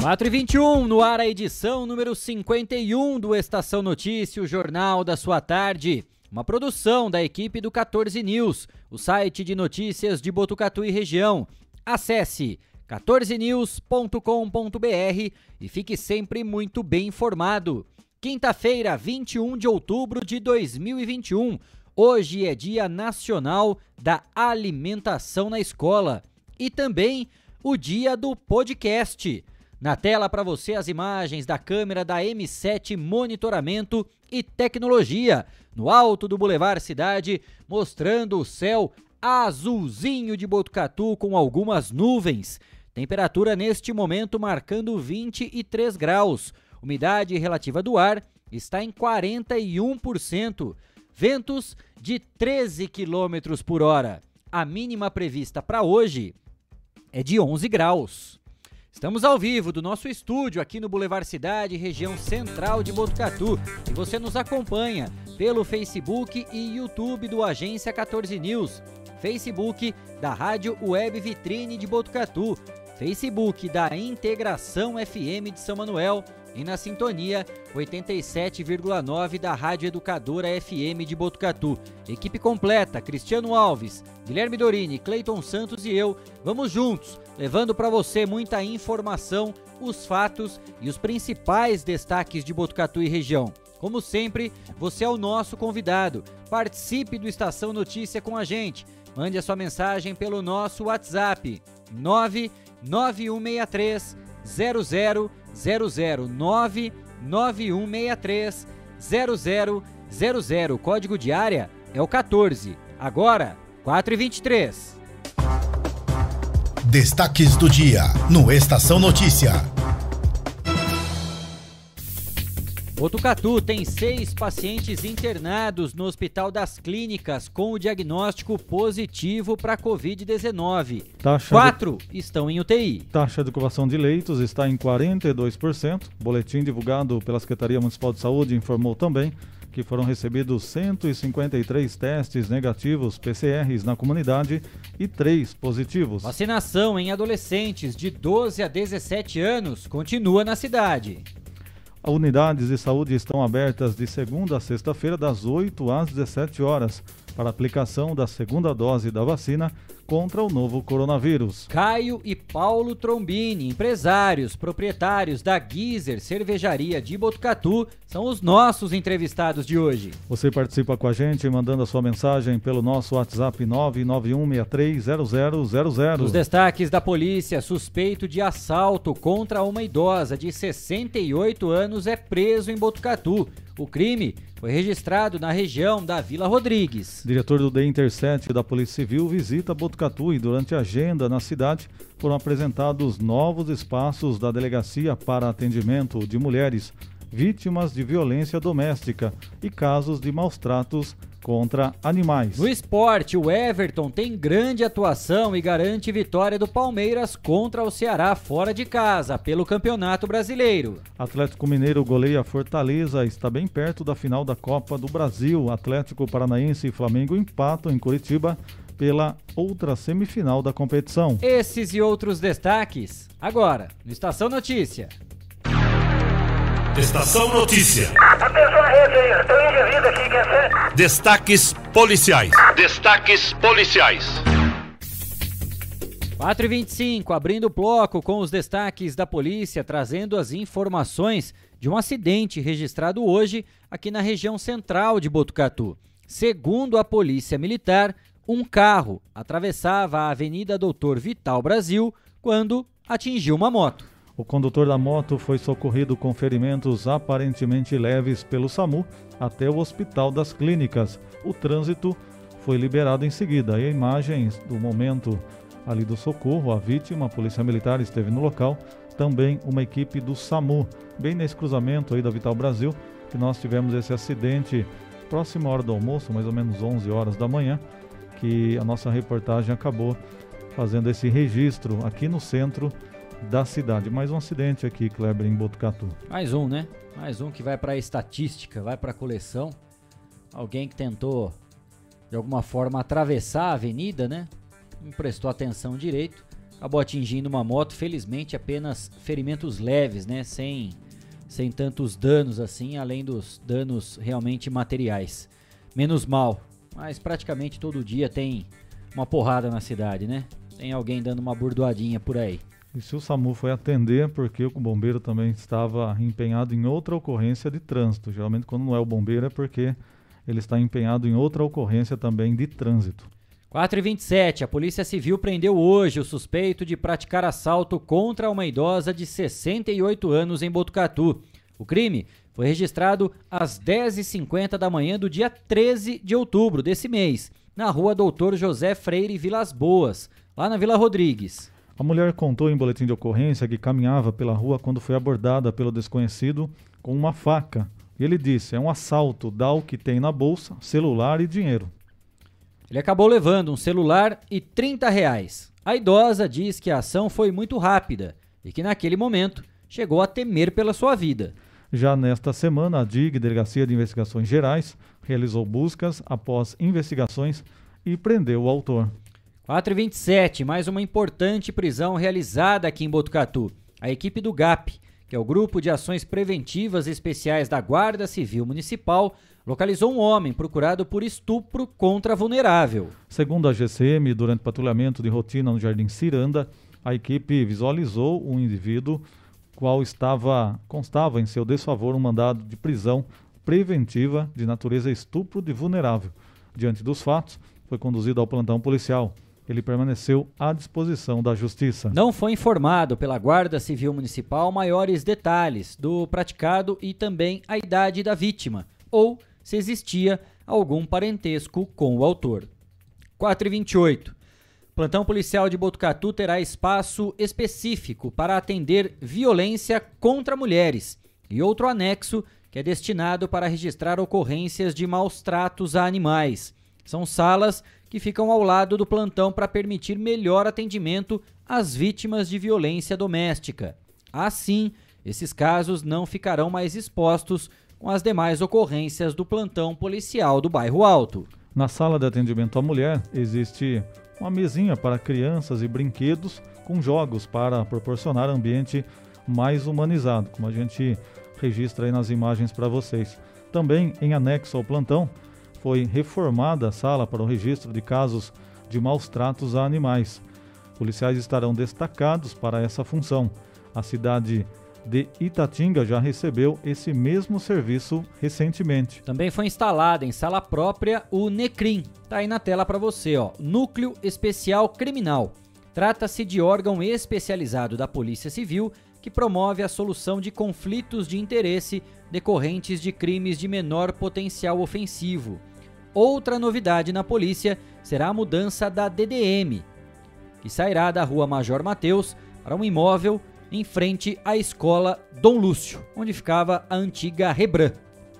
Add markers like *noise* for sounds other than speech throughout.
Quatro e vinte no ar a edição número 51 do Estação Notícia, o jornal da sua tarde. Uma produção da equipe do 14 News, o site de notícias de Botucatu e região. Acesse 14news.com.br e fique sempre muito bem informado. Quinta-feira, 21 de outubro de 2021. Hoje é Dia Nacional da Alimentação na Escola e também o Dia do Podcast. Na tela para você as imagens da câmera da M7 Monitoramento e Tecnologia, no alto do Boulevard Cidade, mostrando o céu azulzinho de Botucatu com algumas nuvens. Temperatura neste momento marcando 23 graus. Umidade relativa do ar está em 41%. Ventos de 13 km por hora. A mínima prevista para hoje é de 11 graus. Estamos ao vivo do nosso estúdio aqui no Boulevard Cidade, região central de Botucatu. E você nos acompanha pelo Facebook e YouTube do Agência 14 News, Facebook da Rádio Web Vitrine de Botucatu, Facebook da Integração FM de São Manuel e na sintonia 87,9 da Rádio Educadora FM de Botucatu. Equipe completa, Cristiano Alves, Guilherme Dorini, Cleiton Santos e eu, vamos juntos, levando para você muita informação, os fatos e os principais destaques de Botucatu e região. Como sempre, você é o nosso convidado. Participe do Estação Notícia com a gente. Mande a sua mensagem pelo nosso WhatsApp 99163 009 9163 0000. Código de área é o 14. Agora, 4 e 23. Destaques do dia no Estação Notícia. Botucatu tem seis pacientes internados no Hospital das Clínicas com o diagnóstico positivo para Covid-19. Quatro de... estão em UTI. Taxa de ocupação de leitos está em 42%. Boletim divulgado pela Secretaria Municipal de Saúde informou também que foram recebidos 153 testes negativos PCRs na comunidade e três positivos. Vacinação em adolescentes de 12 a 17 anos continua na cidade. Unidades de saúde estão abertas de segunda a sexta-feira, das 8 às 17 horas, para aplicação da segunda dose da vacina contra o novo coronavírus. Caio e Paulo Trombini, empresários, proprietários da Gizer Cervejaria de Botucatu, são os nossos entrevistados de hoje. Você participa com a gente mandando a sua mensagem pelo nosso WhatsApp 991630000. Os destaques da polícia: suspeito de assalto contra uma idosa de 68 anos é preso em Botucatu. O crime foi registrado na região da Vila Rodrigues. Diretor do D Intercept da Polícia Civil visita Botucatu e durante a agenda na cidade foram apresentados novos espaços da delegacia para atendimento de mulheres vítimas de violência doméstica e casos de maus tratos contra animais. No esporte, o Everton tem grande atuação e garante vitória do Palmeiras contra o Ceará fora de casa pelo Campeonato Brasileiro. Atlético Mineiro goleia Fortaleza, está bem perto da final da Copa do Brasil. Atlético Paranaense e Flamengo empatam em Curitiba pela outra semifinal da competição. Esses e outros destaques agora no Estação Notícia. Estação Notícia. Atenção à rede aí, tem um indivíduo aqui, quer ser? Destaques policiais. Destaques policiais. 4 e 25 abrindo o bloco com os destaques da polícia, trazendo as informações de um acidente registrado hoje aqui na região central de Botucatu. Segundo a Polícia Militar, um carro atravessava a Avenida Doutor Vital Brasil quando atingiu uma moto. O condutor da moto foi socorrido com ferimentos aparentemente leves pelo SAMU até o Hospital das Clínicas. O trânsito foi liberado em seguida. E imagens do momento ali do socorro, a vítima, a polícia militar esteve no local também uma equipe do SAMU, bem nesse cruzamento aí da Vital Brasil, que nós tivemos esse acidente próxima hora do almoço, mais ou menos 11 horas da manhã, que a nossa reportagem acabou fazendo esse registro aqui no centro da cidade. Mais um acidente aqui, Kleber, em Botucatu. Mais um, né? Mais um que vai para a estatística, vai para a coleção. Alguém que tentou, de alguma forma, atravessar a avenida, né? Não prestou atenção direito. Acabou atingindo uma moto, felizmente apenas ferimentos leves, né? Sem, sem tantos danos assim, além dos danos realmente materiais. Menos mal, mas praticamente todo dia tem uma porrada na cidade, né? Tem alguém dando uma burdoadinha por aí. E se o SAMU foi atender, porque o bombeiro também estava empenhado em outra ocorrência de trânsito. Geralmente, quando não é o bombeiro, é porque ele está empenhado em outra ocorrência também de trânsito. 4 e 27 a Polícia Civil prendeu hoje o suspeito de praticar assalto contra uma idosa de 68 anos em Botucatu. O crime foi registrado às 10h50 da manhã do dia 13 de outubro desse mês, na rua Doutor José Freire Vilas Boas, lá na Vila Rodrigues. A mulher contou em boletim de ocorrência que caminhava pela rua quando foi abordada pelo desconhecido com uma faca. E ele disse: é um assalto, dá o que tem na bolsa, celular e dinheiro. Ele acabou levando um celular e 30 reais. A idosa diz que a ação foi muito rápida e que naquele momento chegou a temer pela sua vida. Já nesta semana, a DIG, Delegacia de Investigações Gerais, realizou buscas após investigações e prendeu o autor. 4 e 27 mais uma importante prisão realizada aqui em Botucatu. A equipe do GAP, que é o Grupo de Ações Preventivas Especiais da Guarda Civil Municipal, localizou um homem procurado por estupro contra vulnerável. Segundo a GCM, durante patrulhamento de rotina no Jardim Ciranda, a equipe visualizou um indivíduo qual estava constava em seu desfavor um mandado de prisão preventiva de natureza estupro de vulnerável. Diante dos fatos, foi conduzido ao plantão policial ele permaneceu à disposição da Justiça. Não foi informado pela Guarda Civil Municipal maiores detalhes do praticado e também a idade da vítima, ou se existia algum parentesco com o autor. 4 e 28. Plantão policial de Botucatu terá espaço específico para atender violência contra mulheres e outro anexo que é destinado para registrar ocorrências de maus tratos a animais. São salas que ficam ao lado do plantão para permitir melhor atendimento às vítimas de violência doméstica. Assim, esses casos não ficarão mais expostos com as demais ocorrências do plantão policial do bairro Alto. Na sala de atendimento à mulher existe uma mesinha para crianças e brinquedos com jogos para proporcionar ambiente mais humanizado, como a gente registra aí nas imagens para vocês. Também em anexo ao plantão foi reformada a sala para o registro de casos de maus tratos a animais. Policiais estarão destacados para essa função. A cidade de Itatinga já recebeu esse mesmo serviço recentemente. Também foi instalada em sala própria o NECRIM. Tá aí na tela para você, ó. Núcleo Especial Criminal. Trata-se de órgão especializado da Polícia Civil que promove a solução de conflitos de interesse decorrentes de crimes de menor potencial ofensivo. Outra novidade na polícia será a mudança da DDM, que sairá da Rua Major Mateus para um imóvel em frente à escola Dom Lúcio, onde ficava a antiga Rebran.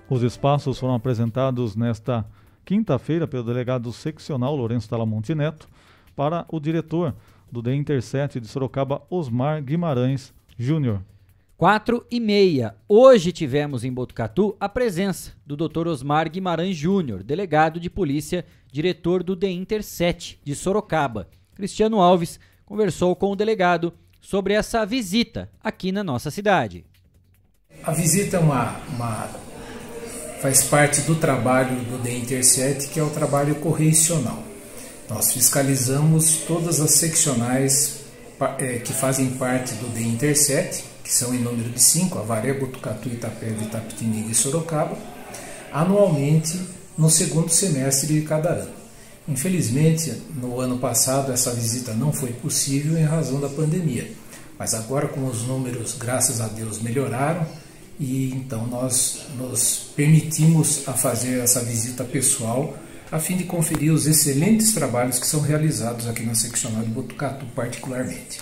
Os espaços foram apresentados nesta quinta-feira pelo delegado seccional Lourenço Talamonte Neto para o diretor do DE Interset de Sorocaba, Osmar Guimarães Júnior. 4 e meia. Hoje tivemos em Botucatu a presença do Dr. Osmar Guimarães Júnior, delegado de polícia, diretor do The Inter 7 de Sorocaba. Cristiano Alves conversou com o delegado sobre essa visita aqui na nossa cidade. A visita é uma, uma faz parte do trabalho do The Inter 7, que é o trabalho correicional. Nós fiscalizamos todas as seccionais eh, que fazem parte do The Inter 7 que são em número de cinco, Avaré, Botucatu, Itapeva, Itapetininga e Sorocaba, anualmente no segundo semestre de cada ano. Infelizmente, no ano passado essa visita não foi possível em razão da pandemia, mas agora com os números, graças a Deus, melhoraram e então nós nos permitimos a fazer essa visita pessoal a fim de conferir os excelentes trabalhos que são realizados aqui na seccional de Botucatu, particularmente.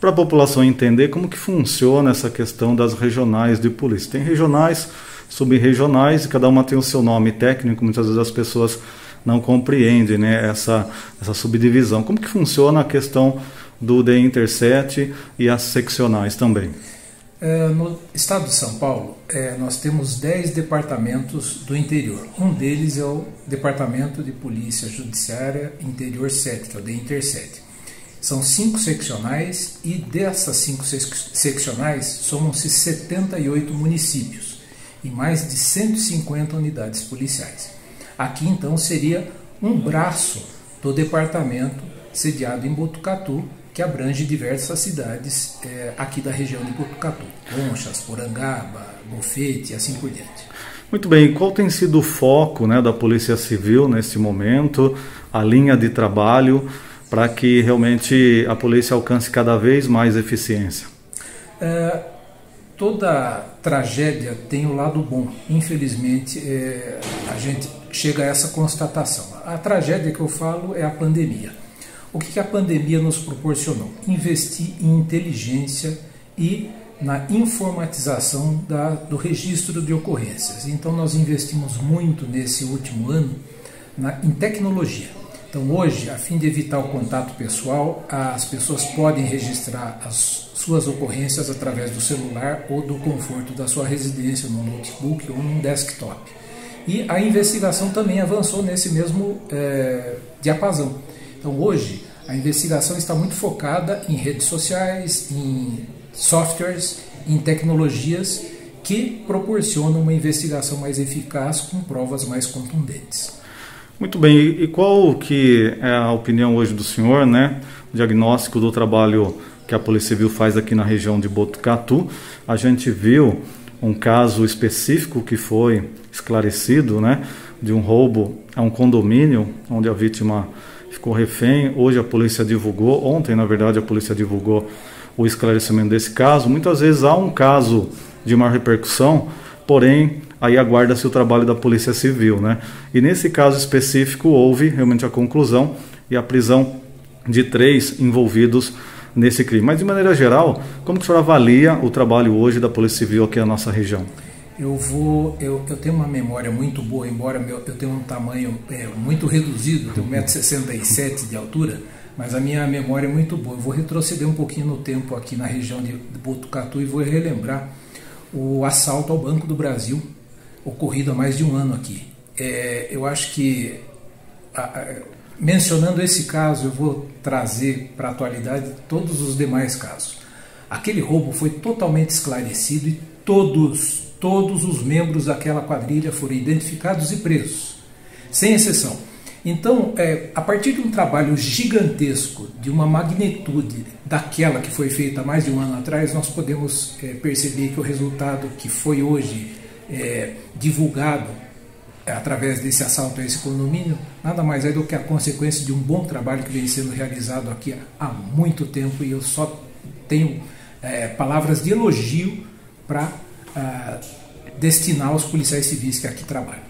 Para a população entender como que funciona essa questão das regionais de polícia. Tem regionais, subregionais, e cada uma tem o seu nome técnico, muitas vezes as pessoas não compreendem né, essa, essa subdivisão. Como que funciona a questão do The Interset e as seccionais também? É, no estado de São Paulo, é, nós temos 10 departamentos do interior. Um deles é o Departamento de Polícia Judiciária Interior 7, que é o DEINTER7. São cinco seccionais e dessas cinco seccionais somam-se 78 municípios e mais de 150 unidades policiais. Aqui então seria um braço do departamento sediado em Botucatu, que abrange diversas cidades é, aqui da região de Botucatu, Conchas, Porangaba, Bofete e assim por diante. Muito bem, qual tem sido o foco né, da Polícia Civil nesse momento, a linha de trabalho para que realmente a polícia alcance cada vez mais eficiência? É, toda tragédia tem o um lado bom. Infelizmente, é, a gente chega a essa constatação. A tragédia que eu falo é a pandemia. O que a pandemia nos proporcionou? Investir em inteligência e na informatização da, do registro de ocorrências. Então, nós investimos muito nesse último ano na, em tecnologia. Então, hoje, a fim de evitar o contato pessoal, as pessoas podem registrar as suas ocorrências através do celular ou do conforto da sua residência, no notebook ou num desktop. E a investigação também avançou nesse mesmo é, diapasão. Então, hoje, a investigação está muito focada em redes sociais, em softwares, em tecnologias que proporcionam uma investigação mais eficaz com provas mais contundentes. Muito bem, e qual que é a opinião hoje do senhor, né? O diagnóstico do trabalho que a Polícia Civil faz aqui na região de Botucatu. A gente viu um caso específico que foi esclarecido, né? De um roubo a um condomínio, onde a vítima ficou refém. Hoje a polícia divulgou, ontem na verdade a polícia divulgou o esclarecimento desse caso. Muitas vezes há um caso de maior repercussão, porém aí aguarda-se o trabalho da Polícia Civil, né? E nesse caso específico houve realmente a conclusão e a prisão de três envolvidos nesse crime. Mas de maneira geral, como que o senhor avalia o trabalho hoje da Polícia Civil aqui na nossa região? eu vou eu, eu tenho uma memória muito boa embora meu, eu tenha um tamanho é, muito reduzido tenho 1,67m de altura mas a minha memória é muito boa eu vou retroceder um pouquinho no tempo aqui na região de Botucatu e vou relembrar o assalto ao Banco do Brasil ocorrido há mais de um ano aqui é, eu acho que a, a, mencionando esse caso eu vou trazer para a atualidade todos os demais casos aquele roubo foi totalmente esclarecido e todos todos os membros daquela quadrilha foram identificados e presos, sem exceção. Então, é, a partir de um trabalho gigantesco, de uma magnitude daquela que foi feita há mais de um ano atrás, nós podemos é, perceber que o resultado que foi hoje é, divulgado através desse assalto a esse condomínio, nada mais é do que a consequência de um bom trabalho que vem sendo realizado aqui há muito tempo e eu só tenho é, palavras de elogio para destinar aos policiais civis que aqui trabalham.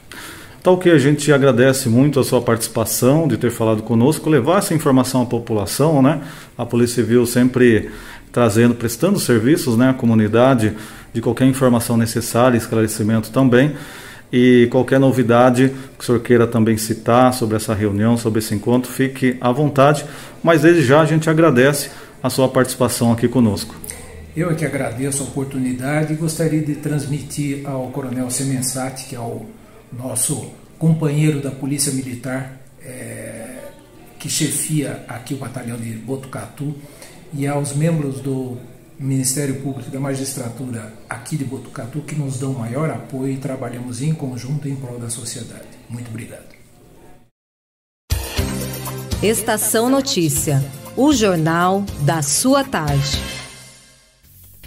Tal que a gente agradece muito a sua participação, de ter falado conosco, levar essa informação à população, né? A Polícia Civil sempre trazendo, prestando serviços, né, à comunidade, de qualquer informação necessária, esclarecimento também. E qualquer novidade que o senhor queira também citar sobre essa reunião, sobre esse encontro, fique à vontade. Mas desde já a gente agradece a sua participação aqui conosco. Eu é que agradeço a oportunidade e gostaria de transmitir ao Coronel Semensati, que é o nosso companheiro da Polícia Militar, é, que chefia aqui o batalhão de Botucatu, e aos membros do Ministério Público e da Magistratura aqui de Botucatu, que nos dão maior apoio e trabalhamos em conjunto em prol da sociedade. Muito obrigado. Estação Notícia, o jornal da sua tarde.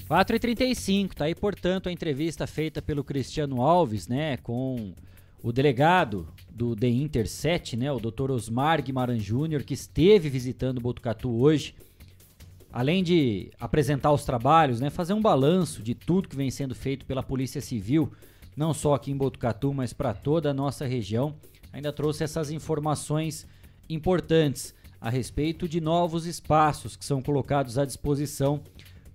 4h35, tá aí, portanto, a entrevista feita pelo Cristiano Alves, né, com o delegado do The Interset, né, o Dr. Osmar Guimarães Júnior, que esteve visitando Botucatu hoje. Além de apresentar os trabalhos, né, fazer um balanço de tudo que vem sendo feito pela Polícia Civil, não só aqui em Botucatu, mas para toda a nossa região. ainda trouxe essas informações importantes a respeito de novos espaços que são colocados à disposição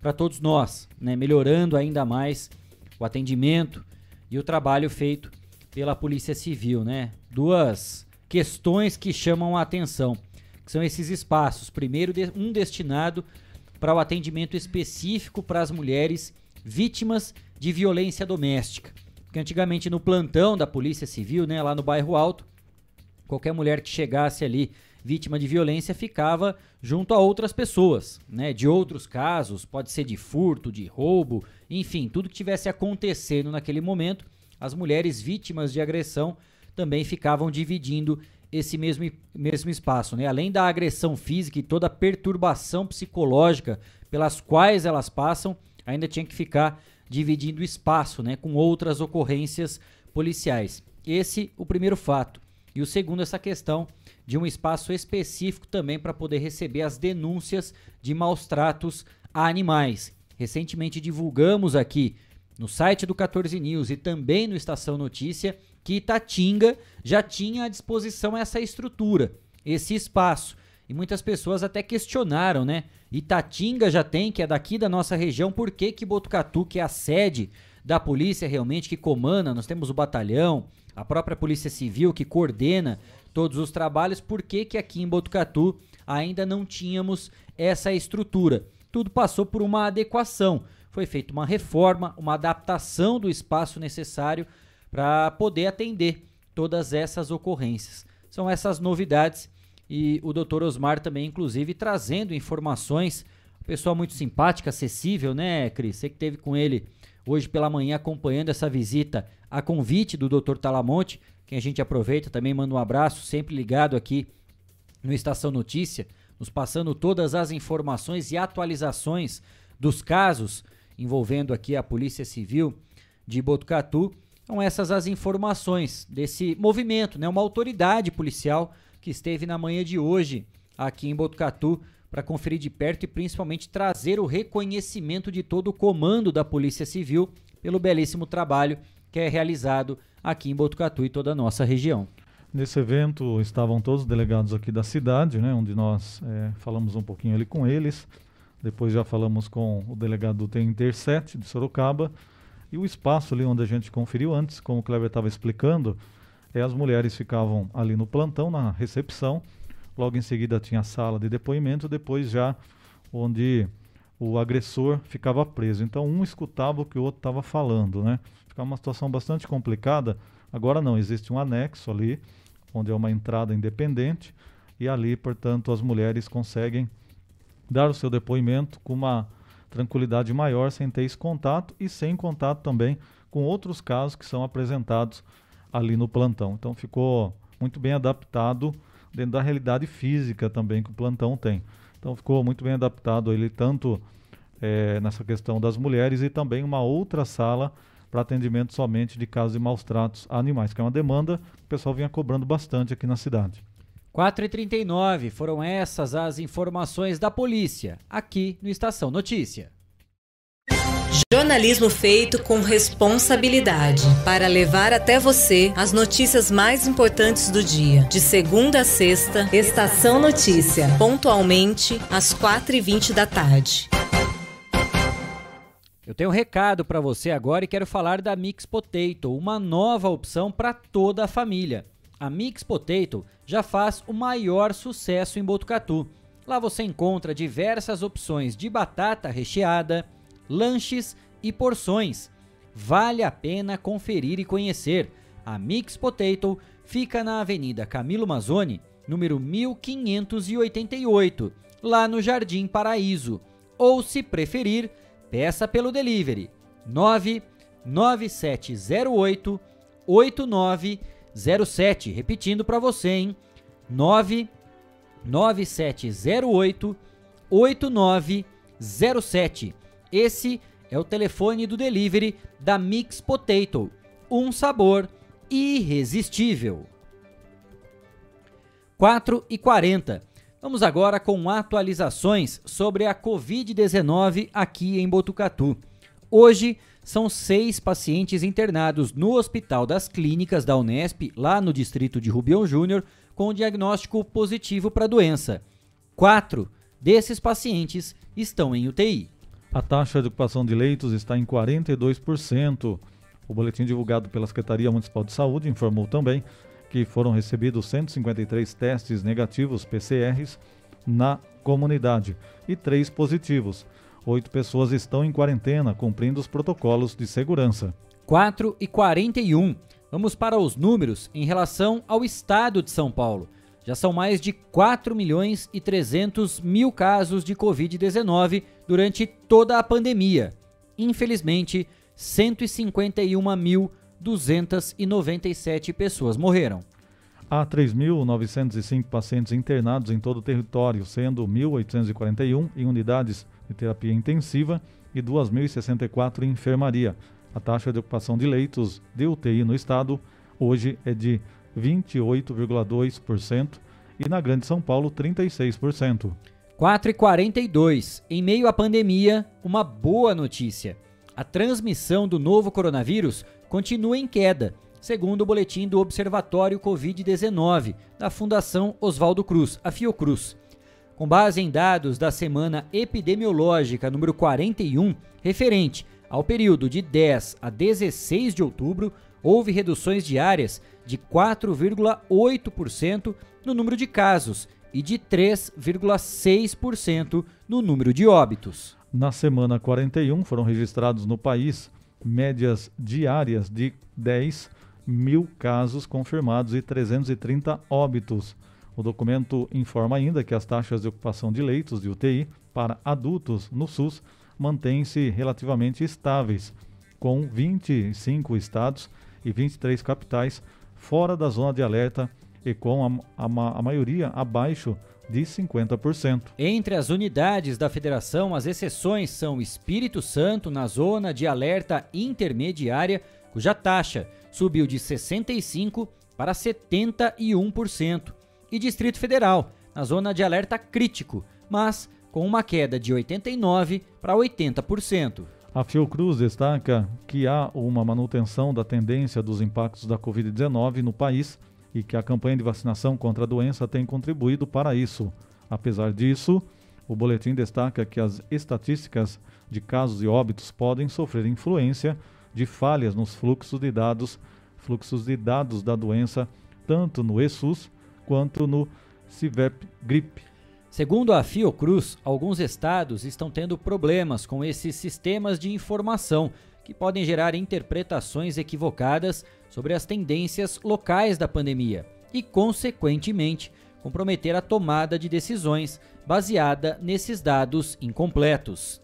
para todos nós, né? melhorando ainda mais o atendimento e o trabalho feito pela Polícia Civil. Né? Duas questões que chamam a atenção, que são esses espaços. Primeiro, um destinado para o atendimento específico para as mulheres vítimas de violência doméstica. Porque antigamente no plantão da Polícia Civil, né, lá no bairro Alto, qualquer mulher que chegasse ali vítima de violência ficava junto a outras pessoas, né? De outros casos, pode ser de furto, de roubo, enfim, tudo que tivesse acontecendo naquele momento, as mulheres vítimas de agressão também ficavam dividindo esse mesmo, mesmo espaço, né? Além da agressão física e toda a perturbação psicológica pelas quais elas passam, ainda tinha que ficar dividindo espaço, né, com outras ocorrências policiais. Esse o primeiro fato. E o segundo essa questão de um espaço específico também para poder receber as denúncias de maus tratos a animais. Recentemente divulgamos aqui no site do 14 News e também no Estação Notícia que Itatinga já tinha à disposição essa estrutura, esse espaço. E muitas pessoas até questionaram, né? Itatinga já tem, que é daqui da nossa região, por que, que Botucatu, que é a sede da polícia realmente, que comanda, nós temos o batalhão, a própria Polícia Civil que coordena todos os trabalhos, por que, que aqui em Botucatu ainda não tínhamos essa estrutura? Tudo passou por uma adequação. Foi feita uma reforma, uma adaptação do espaço necessário para poder atender todas essas ocorrências. São essas novidades e o Dr. Osmar também, inclusive, trazendo informações. Pessoa muito simpática, acessível, né, Cris? Você que teve com ele hoje pela manhã acompanhando essa visita a convite do Dr. Talamonte, quem a gente aproveita também manda um abraço, sempre ligado aqui no Estação Notícia, nos passando todas as informações e atualizações dos casos envolvendo aqui a Polícia Civil de Botucatu. São essas as informações desse movimento, né? Uma autoridade policial que esteve na manhã de hoje aqui em Botucatu para conferir de perto e principalmente trazer o reconhecimento de todo o comando da Polícia Civil pelo belíssimo trabalho que é realizado aqui em Botucatu e toda a nossa região. Nesse evento estavam todos os delegados aqui da cidade, né, onde nós é, falamos um pouquinho ali com eles. Depois já falamos com o delegado do TEM Interset de Sorocaba. E o espaço ali onde a gente conferiu antes, como o Kleber estava explicando, é, as mulheres ficavam ali no plantão, na recepção. Logo em seguida tinha a sala de depoimento, depois já onde o agressor ficava preso. Então um escutava o que o outro estava falando, né? Ficava uma situação bastante complicada. Agora não, existe um anexo ali, onde é uma entrada independente, e ali, portanto, as mulheres conseguem dar o seu depoimento com uma tranquilidade maior, sem ter esse contato e sem contato também com outros casos que são apresentados ali no plantão. Então ficou muito bem adaptado dentro da realidade física também que o plantão tem. Então ficou muito bem adaptado ele tanto é, nessa questão das mulheres e também uma outra sala para atendimento somente de casos de maus tratos a animais, que é uma demanda que o pessoal vinha cobrando bastante aqui na cidade. 4h39 foram essas as informações da polícia, aqui no Estação Notícia. Jornalismo feito com responsabilidade para levar até você as notícias mais importantes do dia. De segunda a sexta, Estação Notícia, pontualmente às 4h20 da tarde. Eu tenho um recado para você agora e quero falar da Mix Potato, uma nova opção para toda a família. A Mix Potato já faz o maior sucesso em Botucatu. Lá você encontra diversas opções de batata recheada, lanches e porções. Vale a pena conferir e conhecer. A Mix Potato fica na Avenida Camilo Mazzoni, número 1588, lá no Jardim Paraíso. Ou, se preferir, Peça pelo delivery 99708 8907. Repetindo para você, hein? 99708 8907. Esse é o telefone do delivery da Mix Potato. Um sabor irresistível. 4 e 40. Vamos agora com atualizações sobre a Covid-19 aqui em Botucatu. Hoje são seis pacientes internados no Hospital das Clínicas da Unesp, lá no distrito de Rubião Júnior, com diagnóstico positivo para a doença. Quatro desses pacientes estão em UTI. A taxa de ocupação de leitos está em 42%. O boletim divulgado pela Secretaria Municipal de Saúde informou também que foram recebidos 153 testes negativos PCRs na comunidade e três positivos. Oito pessoas estão em quarentena, cumprindo os protocolos de segurança. 4 e 41. Vamos para os números em relação ao estado de São Paulo. Já são mais de 4 milhões e 300 mil casos de Covid-19 durante toda a pandemia. Infelizmente, 151.297 pessoas morreram. Há 3.905 pacientes internados em todo o território, sendo 1.841 em unidades de terapia intensiva e 2.064 em enfermaria. A taxa de ocupação de leitos de UTI no estado hoje é de 28,2% e na Grande São Paulo 36%. 4 e 42. Em meio à pandemia, uma boa notícia. A transmissão do novo coronavírus continua em queda, segundo o boletim do Observatório Covid-19 da Fundação Oswaldo Cruz, a Fiocruz. Com base em dados da semana epidemiológica número 41, referente ao período de 10 a 16 de outubro, houve reduções diárias de 4,8% no número de casos e de 3,6% no número de óbitos. Na semana 41 foram registrados no país médias diárias de 10 mil casos confirmados e 330 óbitos. O documento informa ainda que as taxas de ocupação de leitos de UTI para adultos no SUS mantêm-se relativamente estáveis, com 25 estados e 23 capitais fora da zona de alerta e com a, a, a maioria abaixo de 50%. Entre as unidades da federação, as exceções são Espírito Santo, na zona de alerta intermediária, cuja taxa subiu de 65% para 71% e Distrito Federal, na zona de alerta crítico, mas com uma queda de 89% para 80%. A Fiocruz destaca que há uma manutenção da tendência dos impactos da Covid-19 no país e que a campanha de vacinação contra a doença tem contribuído para isso. Apesar disso, o boletim destaca que as estatísticas de casos e óbitos podem sofrer influência de falhas nos fluxos de dados, fluxos de dados da doença, tanto no ESUS quanto no CIVEP GRIP. Segundo a Fiocruz, alguns estados estão tendo problemas com esses sistemas de informação que podem gerar interpretações equivocadas sobre as tendências locais da pandemia e, consequentemente, comprometer a tomada de decisões baseada nesses dados incompletos.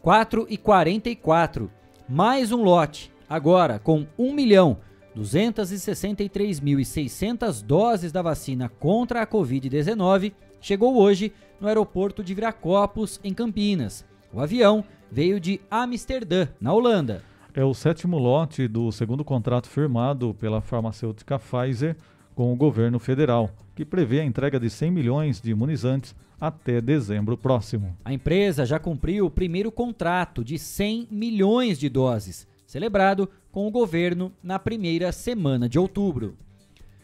4 e 44. Mais um lote, agora com 1 milhão 263.600 doses da vacina contra a Covid-19 chegou hoje no aeroporto de Viracopos, em Campinas. O avião veio de Amsterdã, na Holanda. É o sétimo lote do segundo contrato firmado pela farmacêutica Pfizer com o governo federal, que prevê a entrega de 100 milhões de imunizantes até dezembro próximo. A empresa já cumpriu o primeiro contrato de 100 milhões de doses celebrado com o governo na primeira semana de outubro.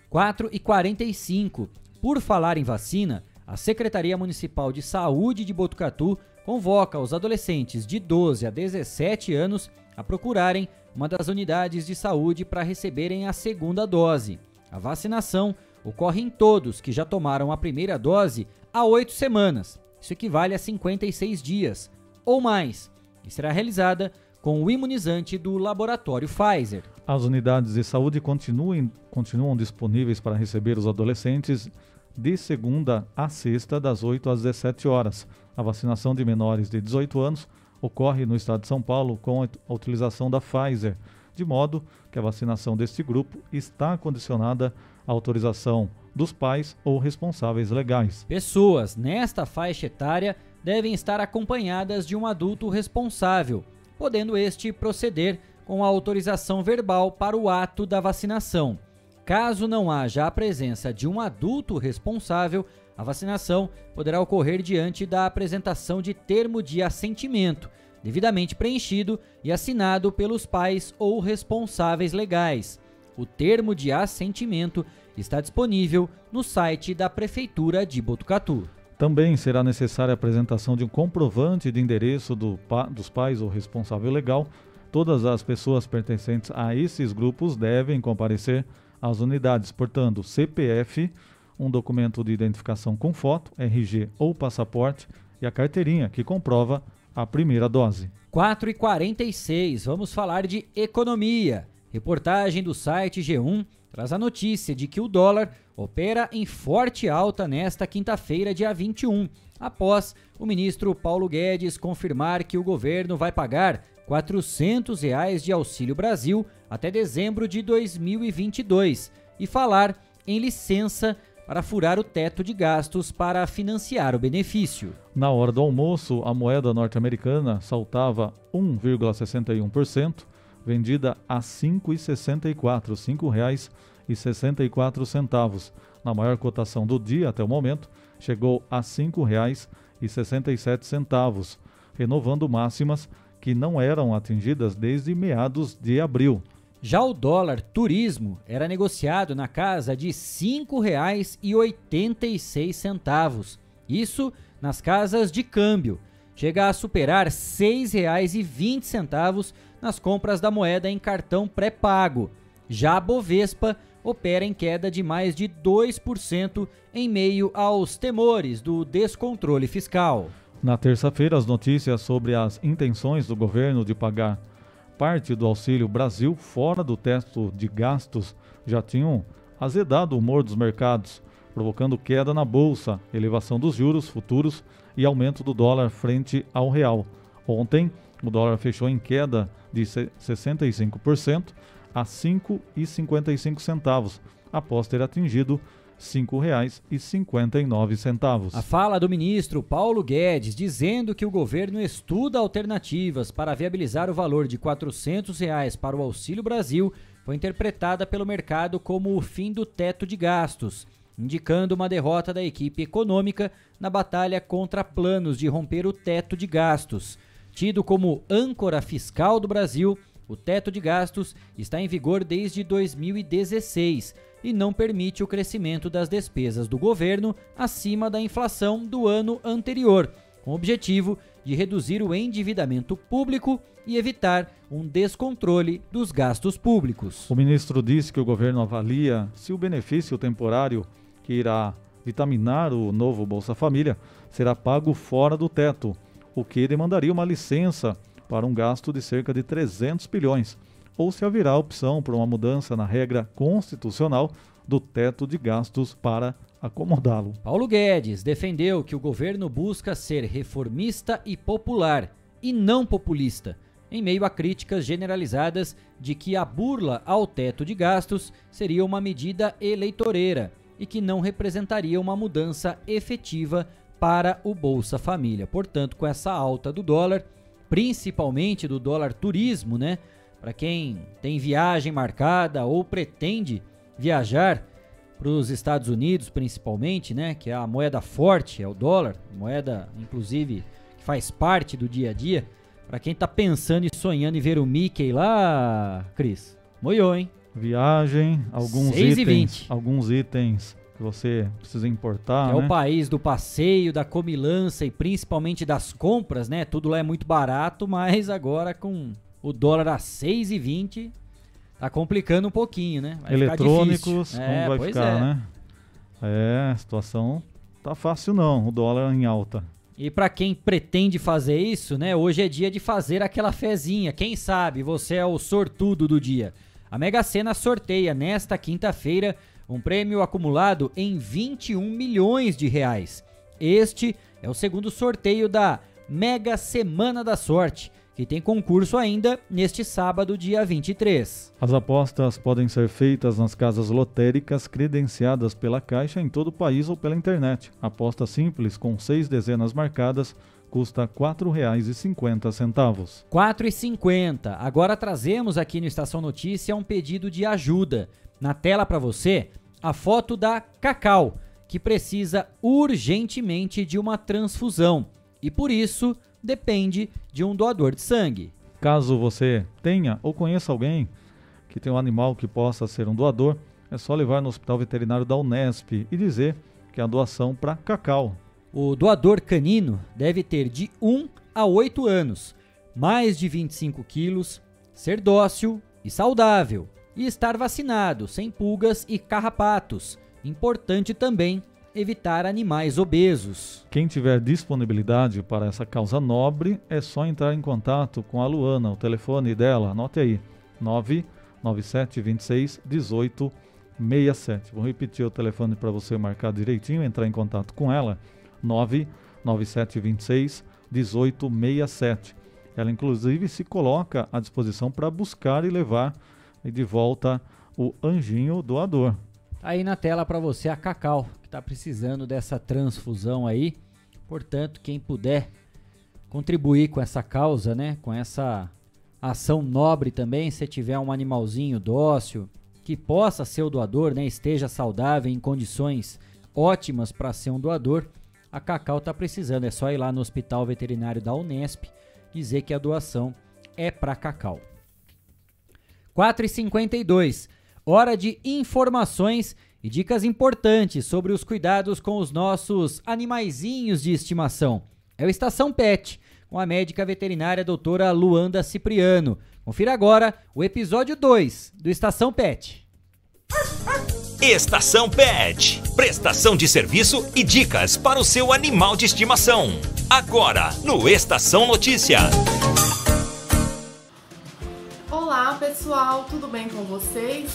4 e 45. Por falar em vacina, a Secretaria Municipal de Saúde de Botucatu convoca os adolescentes de 12 a 17 anos a procurarem uma das unidades de saúde para receberem a segunda dose. A vacinação ocorre em todos que já tomaram a primeira dose há oito semanas. Isso equivale a 56 dias ou mais e será realizada com o imunizante do laboratório Pfizer. As unidades de saúde continuem, continuam disponíveis para receber os adolescentes de segunda a sexta, das 8 às 17 horas. A vacinação de menores de 18 anos ocorre no estado de São Paulo com a utilização da Pfizer, de modo que a vacinação deste grupo está condicionada à autorização dos pais ou responsáveis legais. Pessoas nesta faixa etária devem estar acompanhadas de um adulto responsável podendo este proceder com a autorização verbal para o ato da vacinação. Caso não haja a presença de um adulto responsável, a vacinação poderá ocorrer diante da apresentação de termo de assentimento, devidamente preenchido e assinado pelos pais ou responsáveis legais. O termo de assentimento está disponível no site da Prefeitura de Botucatu. Também será necessária a apresentação de um comprovante de endereço do pa dos pais ou responsável legal. Todas as pessoas pertencentes a esses grupos devem comparecer às unidades, portando CPF, um documento de identificação com foto, RG ou passaporte e a carteirinha que comprova a primeira dose. 4 e 46 vamos falar de economia. Reportagem do site G1 traz a notícia de que o dólar opera em forte alta nesta quinta-feira, dia 21, após o ministro Paulo Guedes confirmar que o governo vai pagar 400 reais de Auxílio Brasil até dezembro de 2022 e falar em licença para furar o teto de gastos para financiar o benefício. Na hora do almoço, a moeda norte-americana saltava 1,61%, vendida a R$ 5,64, R$ 5,64. Na maior cotação do dia até o momento, chegou a R$ 5,67, renovando máximas que não eram atingidas desde meados de abril. Já o dólar turismo era negociado na casa de R$ 5,86. Isso nas casas de câmbio. Chega a superar R$ 6,20 nas compras da moeda em cartão pré-pago. Já a Bovespa opera em queda de mais de 2% em meio aos temores do descontrole fiscal. Na terça-feira, as notícias sobre as intenções do governo de pagar parte do Auxílio Brasil fora do teto de gastos já tinham azedado o humor dos mercados, provocando queda na bolsa, elevação dos juros futuros e aumento do dólar frente ao real. Ontem, o dólar fechou em queda de 65% a R$ 5,55, após ter atingido R$ 5,59. A fala do ministro Paulo Guedes dizendo que o governo estuda alternativas para viabilizar o valor de 400 reais para o Auxílio Brasil foi interpretada pelo mercado como o fim do teto de gastos, indicando uma derrota da equipe econômica na batalha contra planos de romper o teto de gastos. Tido como âncora fiscal do Brasil, o teto de gastos está em vigor desde 2016 e não permite o crescimento das despesas do governo acima da inflação do ano anterior, com o objetivo de reduzir o endividamento público e evitar um descontrole dos gastos públicos. O ministro disse que o governo avalia se o benefício temporário que irá vitaminar o novo Bolsa Família será pago fora do teto, o que demandaria uma licença para um gasto de cerca de 300 bilhões ou se haverá opção por uma mudança na regra constitucional do teto de gastos para acomodá-lo. Paulo Guedes defendeu que o governo busca ser reformista e popular e não populista, em meio a críticas generalizadas de que a burla ao teto de gastos seria uma medida eleitoreira e que não representaria uma mudança efetiva para o Bolsa Família. Portanto, com essa alta do dólar, principalmente do dólar turismo, né? Para quem tem viagem marcada ou pretende viajar para os Estados Unidos, principalmente, né, que é a moeda forte, é o dólar, moeda inclusive que faz parte do dia a dia. Para quem está pensando e sonhando em ver o Mickey lá, Cris, moiou, hein? Viagem, alguns itens, alguns itens que você precisa importar. É né? o país do passeio, da comilança e principalmente das compras, né? Tudo lá é muito barato, mas agora com o dólar a 6,20 tá complicando um pouquinho, né? Vai Eletrônicos, como é, vai ficar, é. né? É, a situação tá fácil não, o dólar em alta. E para quem pretende fazer isso, né? Hoje é dia de fazer aquela fezinha. Quem sabe você é o sortudo do dia. A Mega Sena sorteia nesta quinta-feira um prêmio acumulado em 21 milhões de reais. Este é o segundo sorteio da Mega Semana da Sorte que tem concurso ainda neste sábado, dia 23. As apostas podem ser feitas nas casas lotéricas credenciadas pela Caixa em todo o país ou pela internet. Aposta simples com seis dezenas marcadas custa R$ 4,50. R$ 4,50. Agora trazemos aqui no Estação Notícia um pedido de ajuda. Na tela para você, a foto da Cacau, que precisa urgentemente de uma transfusão. E por isso, depende de um doador de sangue. Caso você tenha ou conheça alguém que tem um animal que possa ser um doador, é só levar no Hospital Veterinário da Unesp e dizer que é a doação para Cacau. O doador canino deve ter de 1 a 8 anos, mais de 25 quilos, ser dócil e saudável e estar vacinado, sem pulgas e carrapatos. Importante também evitar animais obesos. Quem tiver disponibilidade para essa causa nobre, é só entrar em contato com a Luana. O telefone dela, anote aí, 997 26 18 67. Vou repetir o telefone para você marcar direitinho, entrar em contato com ela, 997 26 18 67. Ela inclusive se coloca à disposição para buscar e levar de volta o anjinho doador. Tá aí na tela para você a Cacau, que está precisando dessa transfusão aí. Portanto, quem puder contribuir com essa causa, né, com essa ação nobre também, se tiver um animalzinho dócil que possa ser o doador, né, esteja saudável em condições ótimas para ser um doador, a Cacau está precisando. É só ir lá no Hospital Veterinário da Unesp dizer que a doação é para Cacau. 4h52, hora de informações e dicas importantes sobre os cuidados com os nossos animaizinhos de estimação. É o Estação Pet, com a médica veterinária doutora Luanda Cipriano. Confira agora o episódio 2 do Estação Pet. *laughs* Estação Pet. Prestação de serviço e dicas para o seu animal de estimação. Agora, no Estação Notícia. Olá pessoal, tudo bem com vocês?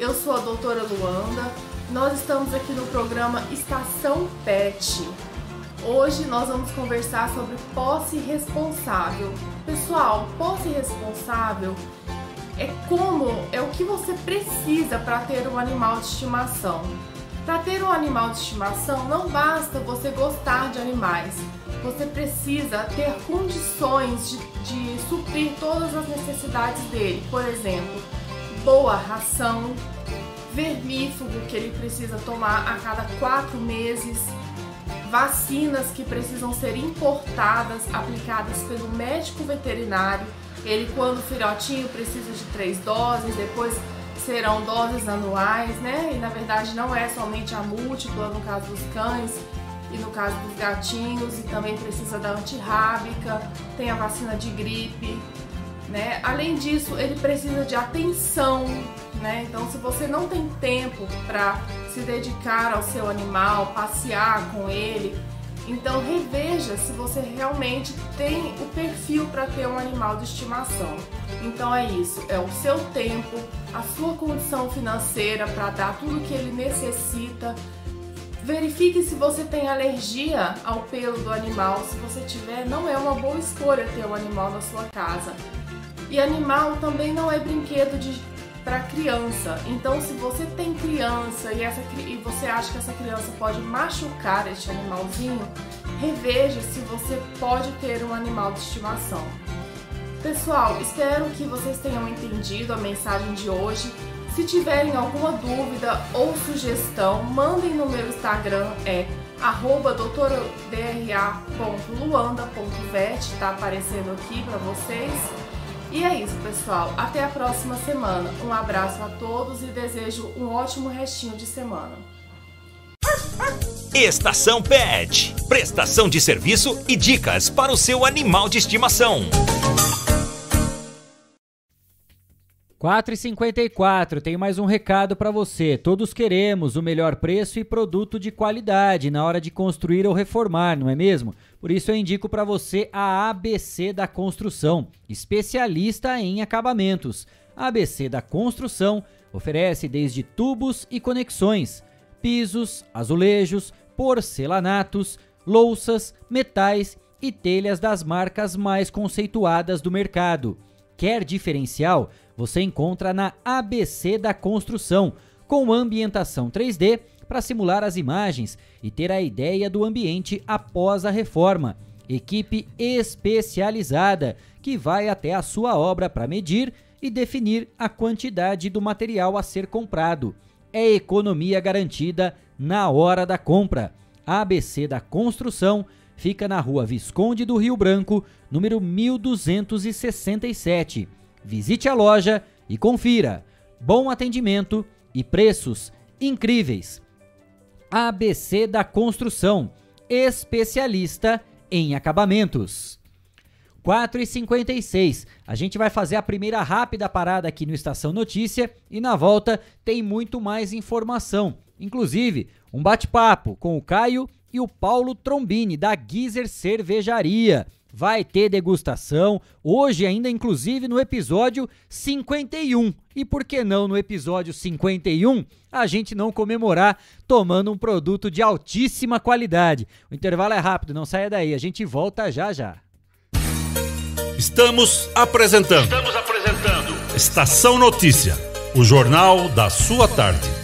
Eu sou a doutora Luanda. Nós estamos aqui no programa Estação Pet. Hoje nós vamos conversar sobre posse responsável. Pessoal, posse responsável é como, é o que você precisa para ter um animal de estimação. Para ter um animal de estimação, não basta você gostar de animais, você precisa ter condições de, de suprir todas as necessidades dele. Por exemplo, boa ração, vermífugo que ele precisa tomar a cada quatro meses, vacinas que precisam ser importadas, aplicadas pelo médico veterinário ele, quando filhotinho, precisa de três doses, depois serão doses anuais, né? E na verdade não é somente a múltipla no caso dos cães e no caso dos gatinhos, e também precisa da antirrábica, tem a vacina de gripe, né? Além disso, ele precisa de atenção, né? Então, se você não tem tempo para se dedicar ao seu animal, passear com ele, então reveja se você realmente tem o perfil para ter um animal de estimação. Então é isso, é o seu tempo, a sua condição financeira para dar tudo que ele necessita. Verifique se você tem alergia ao pelo do animal. Se você tiver, não é uma boa escolha ter um animal na sua casa. E animal também não é brinquedo de para criança. Então, se você tem criança e, essa, e você acha que essa criança pode machucar este animalzinho, reveja se você pode ter um animal de estimação. Pessoal, espero que vocês tenham entendido a mensagem de hoje. Se tiverem alguma dúvida ou sugestão, mandem no meu Instagram, é doutoradra.luanda.vet, tá aparecendo aqui para vocês. E é isso, pessoal. Até a próxima semana. Um abraço a todos e desejo um ótimo restinho de semana. Estação Pet. Prestação de serviço e dicas para o seu animal de estimação. 4,54. Tenho mais um recado para você. Todos queremos o melhor preço e produto de qualidade na hora de construir ou reformar, não é mesmo? Por isso eu indico para você a ABC da Construção, especialista em acabamentos. A ABC da Construção oferece desde tubos e conexões, pisos, azulejos, porcelanatos, louças, metais e telhas das marcas mais conceituadas do mercado. Quer diferencial? Você encontra na ABC da Construção, com ambientação 3D para simular as imagens e ter a ideia do ambiente após a reforma. Equipe especializada que vai até a sua obra para medir e definir a quantidade do material a ser comprado. É economia garantida na hora da compra. ABC da Construção fica na rua Visconde do Rio Branco, número 1267. Visite a loja e confira. Bom atendimento e preços incríveis. ABC da Construção, especialista em acabamentos. 4 e 56 A gente vai fazer a primeira rápida parada aqui no Estação Notícia e na volta tem muito mais informação. Inclusive, um bate-papo com o Caio e o Paulo Trombini, da Gizer Cervejaria. Vai ter degustação, hoje ainda inclusive no episódio 51. E por que não no episódio 51 a gente não comemorar tomando um produto de altíssima qualidade? O intervalo é rápido, não saia daí, a gente volta já já. Estamos apresentando. Estamos apresentando. Estação Notícia, o jornal da sua tarde.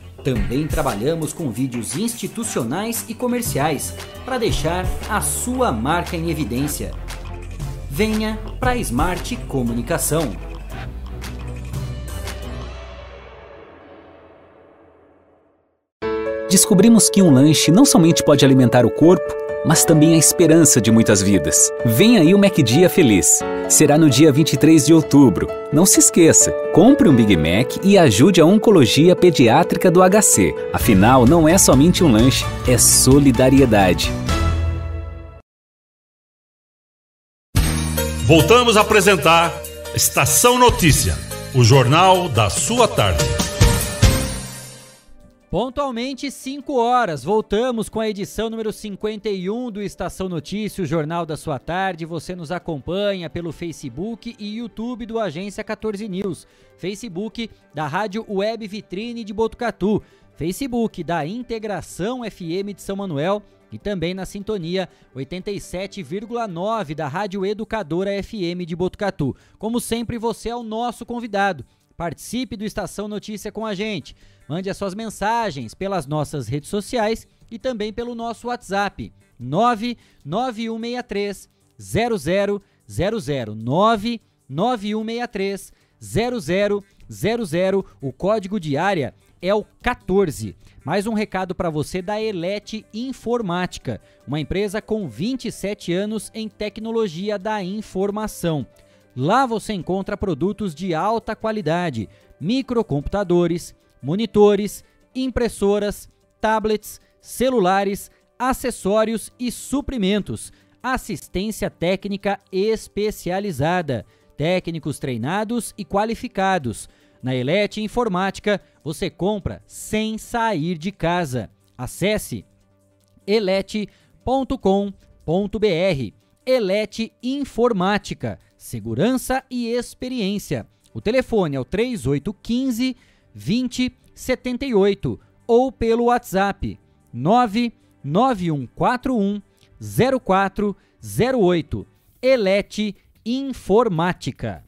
Também trabalhamos com vídeos institucionais e comerciais para deixar a sua marca em evidência. Venha para a Smart Comunicação. Descobrimos que um lanche não somente pode alimentar o corpo, mas também a esperança de muitas vidas. Vem aí o MacDia Feliz. Será no dia 23 de outubro. Não se esqueça, compre um Big Mac e ajude a Oncologia Pediátrica do HC. Afinal, não é somente um lanche, é solidariedade. Voltamos a apresentar Estação Notícia, o jornal da sua tarde. Pontualmente 5 horas, voltamos com a edição número 51 do Estação Notícia, o Jornal da Sua Tarde. Você nos acompanha pelo Facebook e YouTube do Agência 14 News, Facebook da Rádio Web Vitrine de Botucatu, Facebook da Integração FM de São Manuel e também na sintonia 87,9 da Rádio Educadora FM de Botucatu. Como sempre, você é o nosso convidado. Participe do Estação Notícia com a gente. Mande as suas mensagens pelas nossas redes sociais e também pelo nosso WhatsApp 99163 0000 99163 0000. O código de área é o 14. Mais um recado para você da Elete Informática, uma empresa com 27 anos em tecnologia da informação. Lá você encontra produtos de alta qualidade, microcomputadores, monitores, impressoras, tablets, celulares, acessórios e suprimentos, assistência técnica especializada, técnicos treinados e qualificados. Na Elete Informática, você compra sem sair de casa. Acesse elete.com.br. Elete Informática, segurança e experiência. O telefone é o 3815 2078 ou pelo WhatsApp 99141 0408. Elete Informática.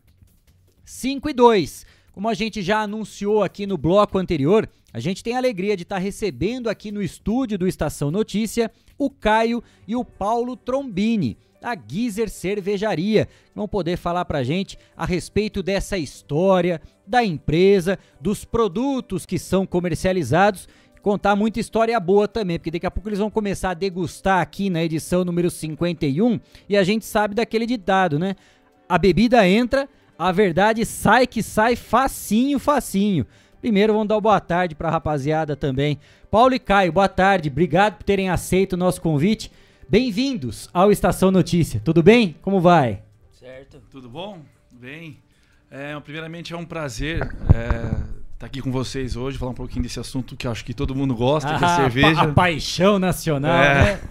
5 e 2. Como a gente já anunciou aqui no bloco anterior, a gente tem a alegria de estar tá recebendo aqui no estúdio do Estação Notícia o Caio e o Paulo Trombini, da Gizer Cervejaria, vão poder falar pra gente a respeito dessa história, da empresa, dos produtos que são comercializados contar muita história boa também, porque daqui a pouco eles vão começar a degustar aqui na edição número 51 e a gente sabe daquele ditado, né? A bebida entra, a verdade sai que sai facinho, facinho. Primeiro vamos dar boa tarde para a rapaziada também. Paulo e Caio, boa tarde. Obrigado por terem aceito o nosso convite. Bem-vindos ao Estação Notícia. Tudo bem? Como vai? Certo. Tudo bom? Bem. É, primeiramente é um prazer é, estar aqui com vocês hoje, falar um pouquinho desse assunto que eu acho que todo mundo gosta, ah, que é a cerveja. A paixão nacional, é. né?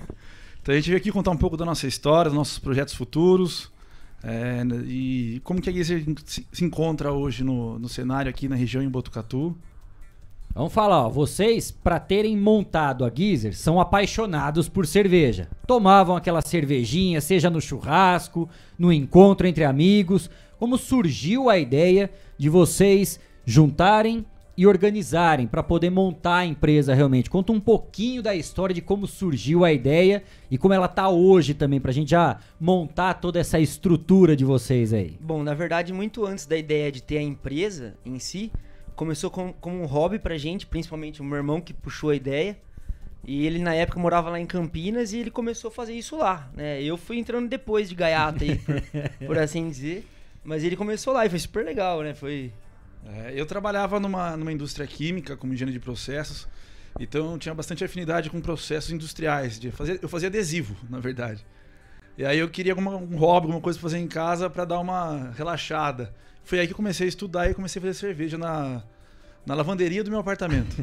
Então a gente veio aqui contar um pouco da nossa história, dos nossos projetos futuros. É, e como que a Guizer se encontra hoje no, no cenário aqui na região em Botucatu. Vamos falar, ó, vocês, para terem montado a Geezer, são apaixonados por cerveja. Tomavam aquela cervejinha, seja no churrasco, no encontro entre amigos. Como surgiu a ideia de vocês juntarem e organizarem para poder montar a empresa realmente? Conta um pouquinho da história de como surgiu a ideia e como ela tá hoje também, para a gente já montar toda essa estrutura de vocês aí. Bom, na verdade, muito antes da ideia de ter a empresa em si, começou com, como um hobby pra gente, principalmente o meu irmão que puxou a ideia. E ele na época morava lá em Campinas e ele começou a fazer isso lá, né? Eu fui entrando depois de gaiata aí, por, *laughs* por, assim dizer. Mas ele começou lá e foi super legal, né? Foi. É, eu trabalhava numa, numa indústria química como engenheiro de processos, então eu tinha bastante afinidade com processos industriais. De fazer, eu fazia adesivo, na verdade. E aí eu queria alguma, um hobby, alguma coisa pra fazer em casa para dar uma relaxada. Foi aí que eu comecei a estudar e comecei a fazer cerveja na, na lavanderia do meu apartamento.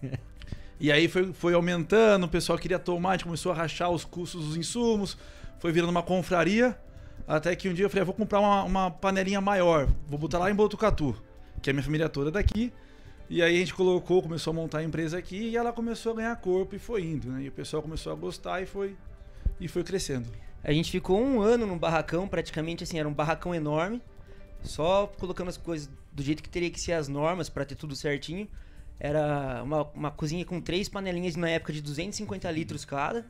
*laughs* e aí foi, foi aumentando, o pessoal queria tomar, a gente começou a rachar os custos dos insumos, foi virando uma confraria. Até que um dia eu falei, ah, vou comprar uma, uma panelinha maior, vou botar lá em Botucatu, que é a minha família toda daqui. E aí a gente colocou, começou a montar a empresa aqui e ela começou a ganhar corpo e foi indo, né? E o pessoal começou a gostar e foi, e foi crescendo. A gente ficou um ano no barracão, praticamente assim, era um barracão enorme. Só colocando as coisas do jeito que teria que ser as normas para ter tudo certinho. Era uma, uma cozinha com três panelinhas na época de 250 litros cada.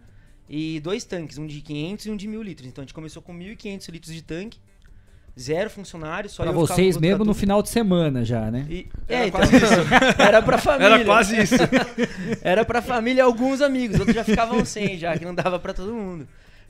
E dois tanques, um de 500 e um de 1000 litros. Então a gente começou com 1.500 litros de tanque. Zero funcionários, só Pra vocês mesmo no final de semana já, né? E, era é, então, isso. *laughs* era pra família. Era quase isso. *laughs* era pra família alguns amigos, outros já ficavam sem já, que não dava pra todo mundo.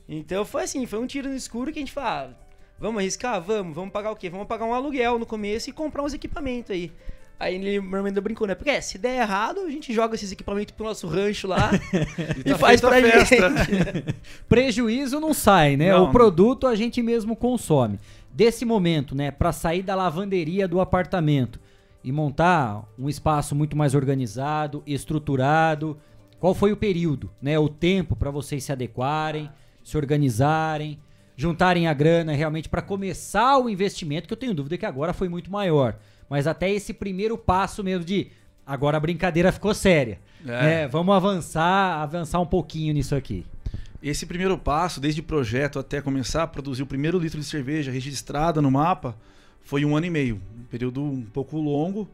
Então foi assim, foi um tiro no escuro que a gente falava, Vamos arriscar? Vamos. Vamos pagar o quê? Vamos pagar um aluguel no começo e comprar uns equipamentos aí. Aí ele, meu irmão brincou, né? Porque é, se der errado, a gente joga esses equipamentos pro nosso rancho lá *laughs* e, e tá faz pra festa. gente. *laughs* Prejuízo não sai, né? Não. O produto a gente mesmo consome. Desse momento, né, para sair da lavanderia do apartamento e montar um espaço muito mais organizado, estruturado? Qual foi o período, né? O tempo para vocês se adequarem, se organizarem, juntarem a grana realmente para começar o investimento, que eu tenho dúvida que agora foi muito maior. Mas até esse primeiro passo mesmo de agora a brincadeira ficou séria. É. É, vamos avançar, avançar um pouquinho nisso aqui. Esse primeiro passo, desde projeto até começar a produzir o primeiro litro de cerveja registrada no mapa, foi um ano e meio. Um período um pouco longo.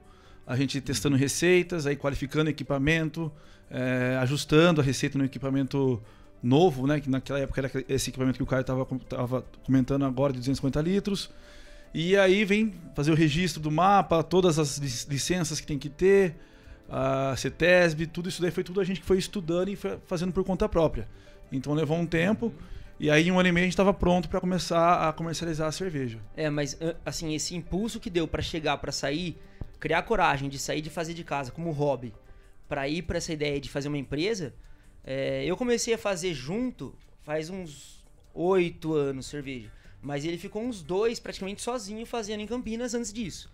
A gente testando receitas, aí qualificando equipamento, é, ajustando a receita no equipamento novo, né? Que naquela época era esse equipamento que o Caio estava comentando agora de 250 litros. E aí vem fazer o registro do mapa, todas as lic- licenças que tem que ter, a CETESB, tudo isso daí foi tudo a gente que foi estudando e foi fazendo por conta própria. Então levou um tempo. E aí, em um ano e meio, a gente estava pronto para começar a comercializar a cerveja. É, mas a- assim, esse impulso que deu pra chegar, pra sair, criar coragem de sair de fazer de casa como hobby, pra ir pra essa ideia de fazer uma empresa, é, eu comecei a fazer junto faz uns oito anos cerveja. Mas ele ficou uns dois praticamente sozinho fazendo em Campinas antes disso.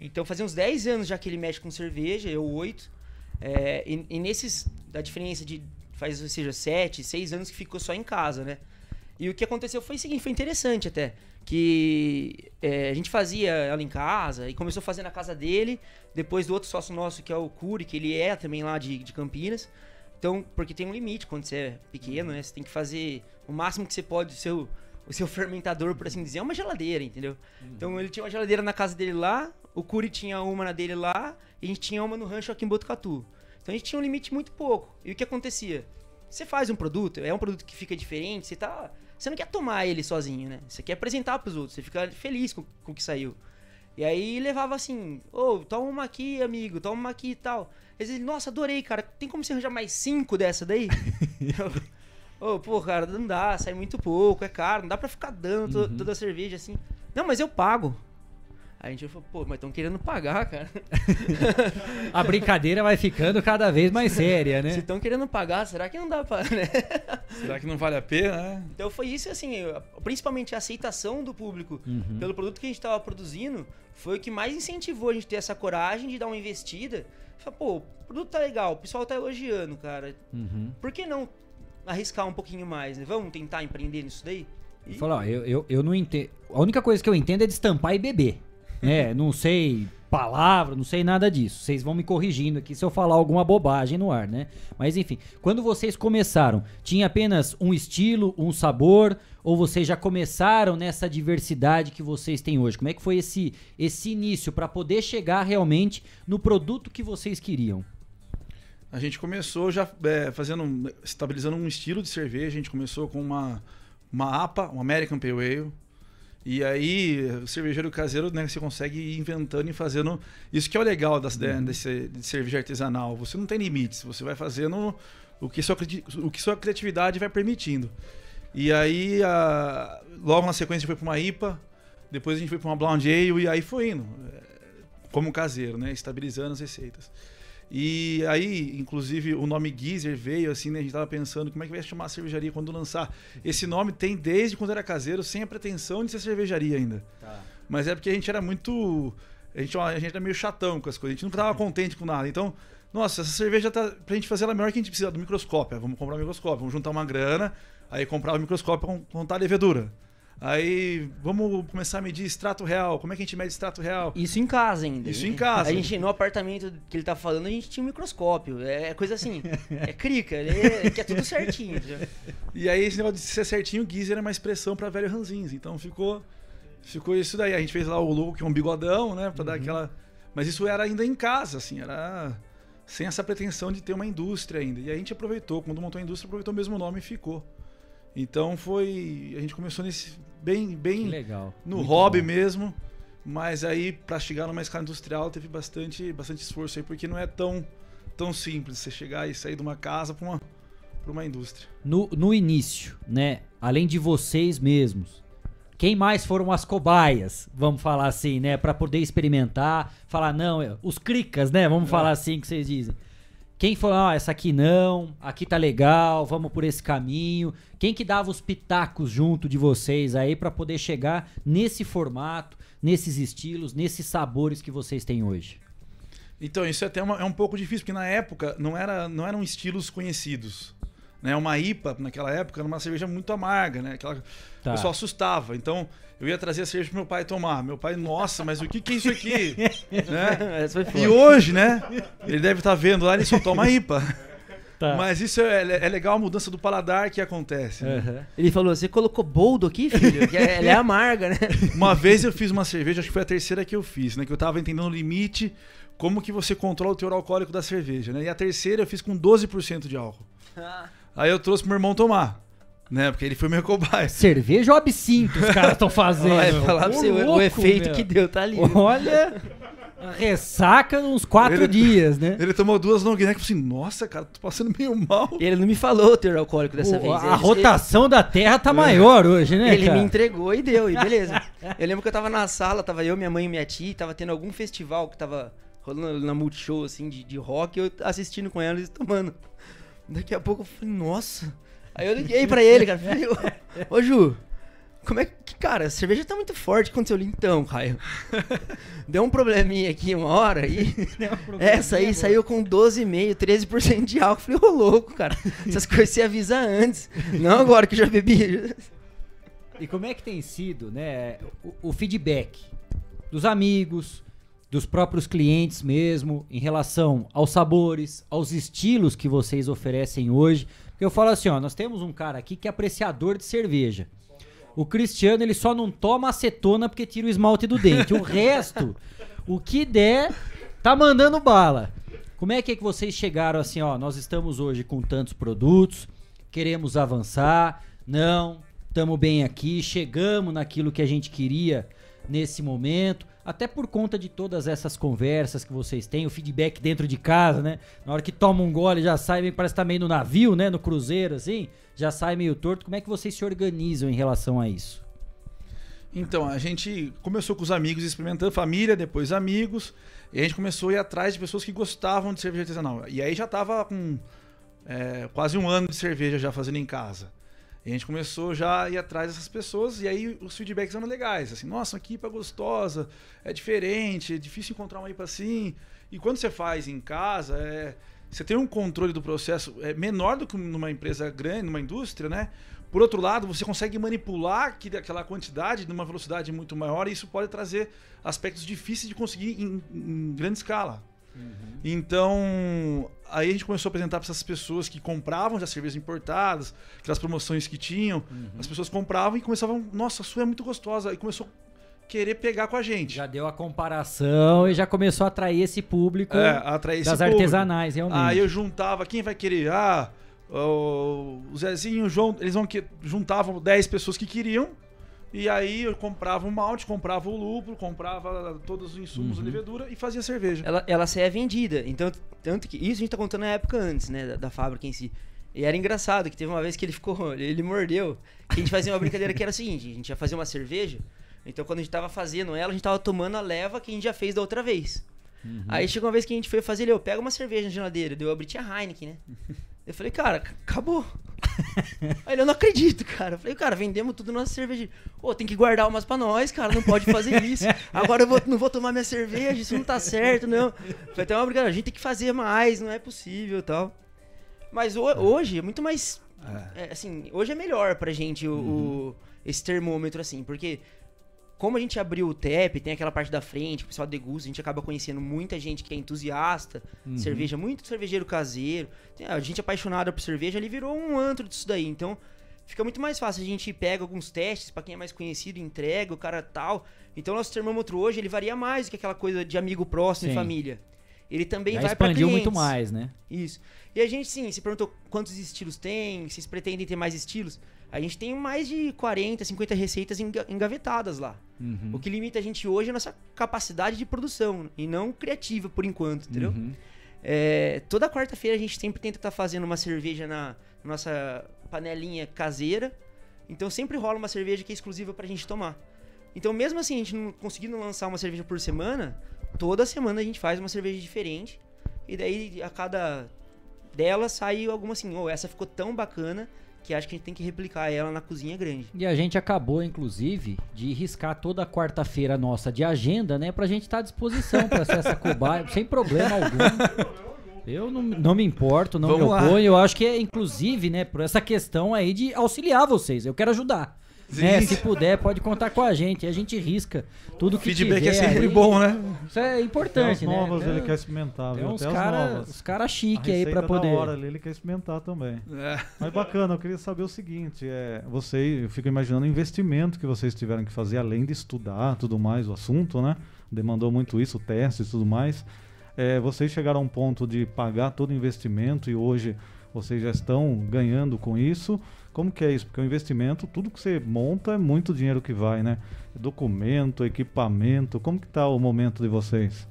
Então fazia uns 10 anos já que ele mexe com cerveja, eu oito. É, e, e nesses, da diferença de, faz, ou seja, sete, seis anos que ficou só em casa, né? E o que aconteceu foi o seguinte, foi interessante até. Que é, a gente fazia ela em casa e começou a fazer na casa dele. Depois do outro sócio nosso, que é o Curi, que ele é também lá de, de Campinas. Então, porque tem um limite quando você é pequeno, né? Você tem que fazer o máximo que você pode. O seu, o seu fermentador, por assim dizer, é uma geladeira, entendeu? Então ele tinha uma geladeira na casa dele lá, o Curi tinha uma na dele lá, e a gente tinha uma no rancho aqui em Botucatu. Então a gente tinha um limite muito pouco. E o que acontecia? Você faz um produto, é um produto que fica diferente, você tá. Você não quer tomar ele sozinho, né? Você quer apresentar pros outros, você fica feliz com, com o que saiu. E aí levava assim, ô, toma uma aqui, amigo, toma uma aqui e tal. Eles diziam, nossa, adorei, cara. Tem como você arranjar mais cinco dessa daí? *laughs* Ô, pô, cara, não dá, sai muito pouco, é caro, não dá pra ficar dando to- toda a cerveja assim. Não, mas eu pago. A gente falou, pô, mas estão querendo pagar, cara. *laughs* A brincadeira vai ficando cada vez mais séria, Se né? estão querendo pagar, será que não dá pra. Né? Será que não vale a pena, né? Então foi isso, assim, principalmente a aceitação do público Uhum. pelo produto que a gente estava produzindo foi o que mais incentivou a gente ter essa coragem de dar uma investida. Falar, pô, o produto tá legal, o pessoal tá elogiando, cara. Uhum. Por que não arriscar um pouquinho mais, né? Vamos tentar empreender nisso daí? E- Falou, ó, eu, eu, eu não entendo. A única coisa que eu entendo é destampar e beber. Né? não sei palavra, não sei nada disso. Vocês vão me corrigindo aqui se eu falar alguma bobagem no ar, né? Mas enfim, quando vocês começaram, tinha apenas um estilo, um sabor, ou vocês já começaram nessa diversidade que vocês têm hoje? Como é que foi esse, esse início para poder chegar realmente no produto que vocês queriam? A gente começou já é, fazendo, estabilizando um estilo de cerveja. A gente começou com uma, uma APA, um American Pale Ale. E aí, o cervejeiro caseiro, né, você consegue ir inventando e fazendo. Isso que é o legal das, de- desse, de cerveja artesanal. Você não tem limites, você vai fazendo o que sua, o que sua criatividade vai permitindo. E aí, a- logo na sequência, a gente foi para uma IPA, depois a gente foi para uma Blonde Ale, e aí foi indo, é, como caseiro, né, estabilizando as receitas. E aí, inclusive, o nome Geezer veio assim, né? A gente tava pensando como é que vai chamar a cervejaria quando lançar. Esse nome tem desde quando era caseiro, sem a pretensão de ser cervejaria ainda. Mas é porque a gente era muito. A gente, a gente era meio chatão com as coisas, a gente nunca tava contente com nada. Então, nossa, essa cerveja tá. Pra gente fazer ela melhor que a gente precisa do microscópio. Vamos comprar um microscópio, vamos juntar uma grana, aí comprar o microscópio con- contar a levedura. Aí vamos começar a medir extrato real. Como é que a gente mede extrato real? Isso em casa ainda. Isso em casa. A gente, no apartamento que ele tá falando, a gente tinha um microscópio. É coisa assim. *laughs* é crica, é, que é tudo certinho. E aí esse negócio de ser certinho, o Geezer é uma expressão pra velho ranzins. Então ficou ficou isso daí. A gente fez lá o logo que é um bigodão, né, Pra dar aquela Mas isso era ainda em casa, assim, era sem essa pretensão de ter uma indústria ainda. E a gente aproveitou, quando montou a indústria, aproveitou o mesmo nome e ficou. Então foi, a gente começou nesse bem bem Que legal. no Muito hobby bom. mesmo, mas aí pra chegar numa escala industrial teve bastante bastante esforço aí, porque não é tão tão simples você chegar e sair de uma casa pra uma para uma indústria. No, no início, né? Além de vocês mesmos, quem mais foram as cobaias? Vamos falar assim, né? Pra poder experimentar, falar, não, é, os cricas, né? Vamos falar assim que vocês dizem. Quem falou, ah, essa aqui não, aqui tá legal, vamos por esse caminho. Quem que dava os pitacos junto de vocês aí pra poder chegar nesse formato, nesses estilos, nesses sabores que vocês têm hoje? Então, isso é até uma, é um pouco difícil, porque na época não, era, não eram estilos conhecidos. Né? Uma IPA, naquela época, era uma cerveja muito amarga, né? Aquela, Tá. O pessoal assustava. Então, eu ia trazer a cerveja pro meu pai tomar. Meu pai, nossa, mas o que, que é isso aqui? *laughs* né? E hoje, né? Ele deve estar vendo lá, ele só toma IPA. *laughs* Tá. Mas isso é, é legal a mudança do paladar que acontece. né? Ele falou: Você colocou boldo aqui, filho? Que é- ela é amarga, né? *laughs* Uma vez eu fiz uma cerveja, acho que foi a terceira que eu fiz, né? Que eu tava entendendo o limite, como que você controla o teor alcoólico da cerveja, né? E a terceira eu fiz com 12% de álcool. Aí eu trouxe pro meu irmão tomar, né? Porque ele foi meu cobaia. Cerveja ou absinto os caras estão fazendo? Vai falar pra você, o- o louco, efeito meu. que deu, tá ali. Olha, ressaca uns quatro Ele- dias, né? Ele tomou duas long neck e falou assim, nossa, cara, tô passando meio mal. Ele não me falou o teor alcoólico dessa O- vez. a Ele- rotação da Terra tá maior hoje, né, Ele cara? me entregou e deu, e beleza. Eu lembro que eu tava na sala, tava eu, minha mãe e minha tia, tava tendo algum festival que tava rolando na Multishow, assim, de, de rock, eu assistindo com elas e tomando. Daqui a pouco eu falei, nossa. Aí eu liguei pra ele, cara, falei, ô, ô Ju, como é que, cara, a cerveja tá muito forte, aconteceu ali? Então, Caio, deu um probleminha aqui uma hora *laughs* e essa aí saiu com 12,5%, 13% de álcool. Eu falei, ô louco, cara, essas coisas você avisa antes, não agora que eu já bebi. E como é que tem sido, né, o, o feedback dos amigos, dos próprios clientes mesmo, em relação aos sabores, aos estilos que vocês oferecem hoje? Eu falo assim, ó, nós temos um cara aqui que é apreciador de cerveja. O Cristiano, ele só não toma acetona porque tira o esmalte do dente. O *laughs* resto, o que der, tá mandando bala. Como é que é que vocês chegaram assim, ó, nós estamos hoje com tantos produtos, queremos avançar, não, estamos bem aqui, chegamos naquilo que a gente queria nesse momento, até por conta de todas essas conversas que vocês têm, o feedback dentro de casa, né? Na hora que toma um gole já sai, parece que tá meio no navio, né? No cruzeiro, assim, já sai meio torto. Como é que vocês se organizam em relação a isso? Então, a gente começou com os amigos experimentando, família, depois amigos, e a gente começou a ir atrás de pessoas que gostavam de cerveja artesanal. E aí já tava com é, quase um ano de cerveja já fazendo em casa. E a gente começou já a ir atrás dessas pessoas, e aí os feedbacks eram legais. Assim, nossa, uma IPA gostosa, é diferente, é difícil encontrar uma IPA assim. E quando você faz em casa, é, você tem um controle do processo é, menor do que numa empresa grande, numa indústria, né? Por outro lado, você consegue manipular aquela quantidade numa velocidade muito maior, e isso pode trazer aspectos difíceis de conseguir em, em grande escala. Então, aí a gente começou a apresentar para essas pessoas que compravam já cervejas importadas, aquelas promoções que tinham, as pessoas compravam e começavam, nossa, a sua é muito gostosa, e começou a querer pegar com a gente. Já deu a comparação e já começou a atrair esse público É, atrair esse das público. artesanais, realmente. Aí eu juntava, quem vai querer? Ah, o o Zezinho, o João, eles vão que juntavam 10 pessoas que queriam. E aí eu comprava o malte, comprava o lúpulo, comprava todos os insumos Uhum. da levedura e fazia cerveja. Ela, ela saía vendida. Então, tanto que. Isso a gente tá contando na época antes, né? Da, da fábrica em si. E era engraçado que teve uma vez que ele ficou. *laughs* Ele mordeu. Que a gente fazia uma brincadeira que era o seguinte: a gente ia fazer uma cerveja. Então, quando a gente tava fazendo ela, a gente tava tomando a leva que a gente já fez da outra vez. Uhum. Aí chegou uma vez que a gente foi fazer, ele, eu pega uma cerveja na geladeira. Deu, eu abri, tinha Heineken, né? *laughs* Eu falei, cara, acabou. *laughs* Aí ele, eu não acredito, cara. Eu falei, cara, vendemos tudo nossa cerveja. Ô, tem que guardar umas pra nós, cara, não pode fazer *laughs* isso. Agora eu vou- não vou tomar minha cerveja, isso não tá certo, não. Foi até uma brincadeira, a gente tem que fazer mais, não é possível e tal. Mas ho- hoje é muito mais. é, assim, hoje é melhor pra gente o, o- esse termômetro, assim, porque como a gente abriu o TEP, tem aquela parte da frente, o pessoal degusta, a gente acaba conhecendo muita gente que é entusiasta Uhum. cerveja, muito cervejeiro caseiro. Tem a gente apaixonada por cerveja, ali virou um antro disso daí. Então, fica muito mais fácil. A gente pega alguns testes pra quem é mais conhecido, entrega, o cara tal. Então, nosso termômetro hoje, ele varia mais do que aquela coisa de amigo próximo Sim. e família. Ele também Já vai pra expandiu clientes. muito mais, né? Isso. E a gente, sim, se perguntou quantos estilos tem, vocês pretendem ter mais estilos. A gente tem mais de 40, 50 receitas enga- engavetadas lá. Uhum. O que limita a gente hoje é a nossa capacidade de produção e não criativa por enquanto, entendeu? Uhum. É, toda quarta-feira a gente sempre tenta estar fazendo uma cerveja na nossa panelinha caseira. Então sempre rola uma cerveja que é exclusiva pra gente tomar. Então mesmo assim, a gente não conseguindo lançar uma cerveja por semana, toda semana a gente faz uma cerveja diferente. E daí a cada dela sai alguma assim, oh, essa ficou tão bacana que acho que a gente tem que replicar ela na cozinha grande. E a gente acabou, inclusive, de riscar toda a quarta-feira nossa de agenda, né? Pra gente estar à disposição para ser essa cobaia, sem problema algum. Eu não, não me importo, não Vamos me lá. oponho. Eu acho que é, inclusive, né, por essa questão aí de auxiliar vocês. Eu quero ajudar. Né? Se puder, pode contar com a gente. A gente risca tudo que Feedback é tiver sempre aí. bom, né? Isso é importante, né? novas ele quer experimentar, viu? uns Até as cara- novas. os cara A chique aí receita poder- Da hora ali, ele quer experimentar também. É. Mas bacana, eu queria saber o seguinte, é, você, eu fico imaginando o investimento que vocês tiveram que fazer, além de estudar tudo mais, o assunto, né? Demandou muito isso, testes e tudo mais. É, vocês chegaram a um ponto de pagar todo o investimento e hoje vocês já estão ganhando com isso. Como que é isso? Porque o investimento, tudo que você monta é muito dinheiro que vai, né? Documento, equipamento, como que tá o momento de vocês?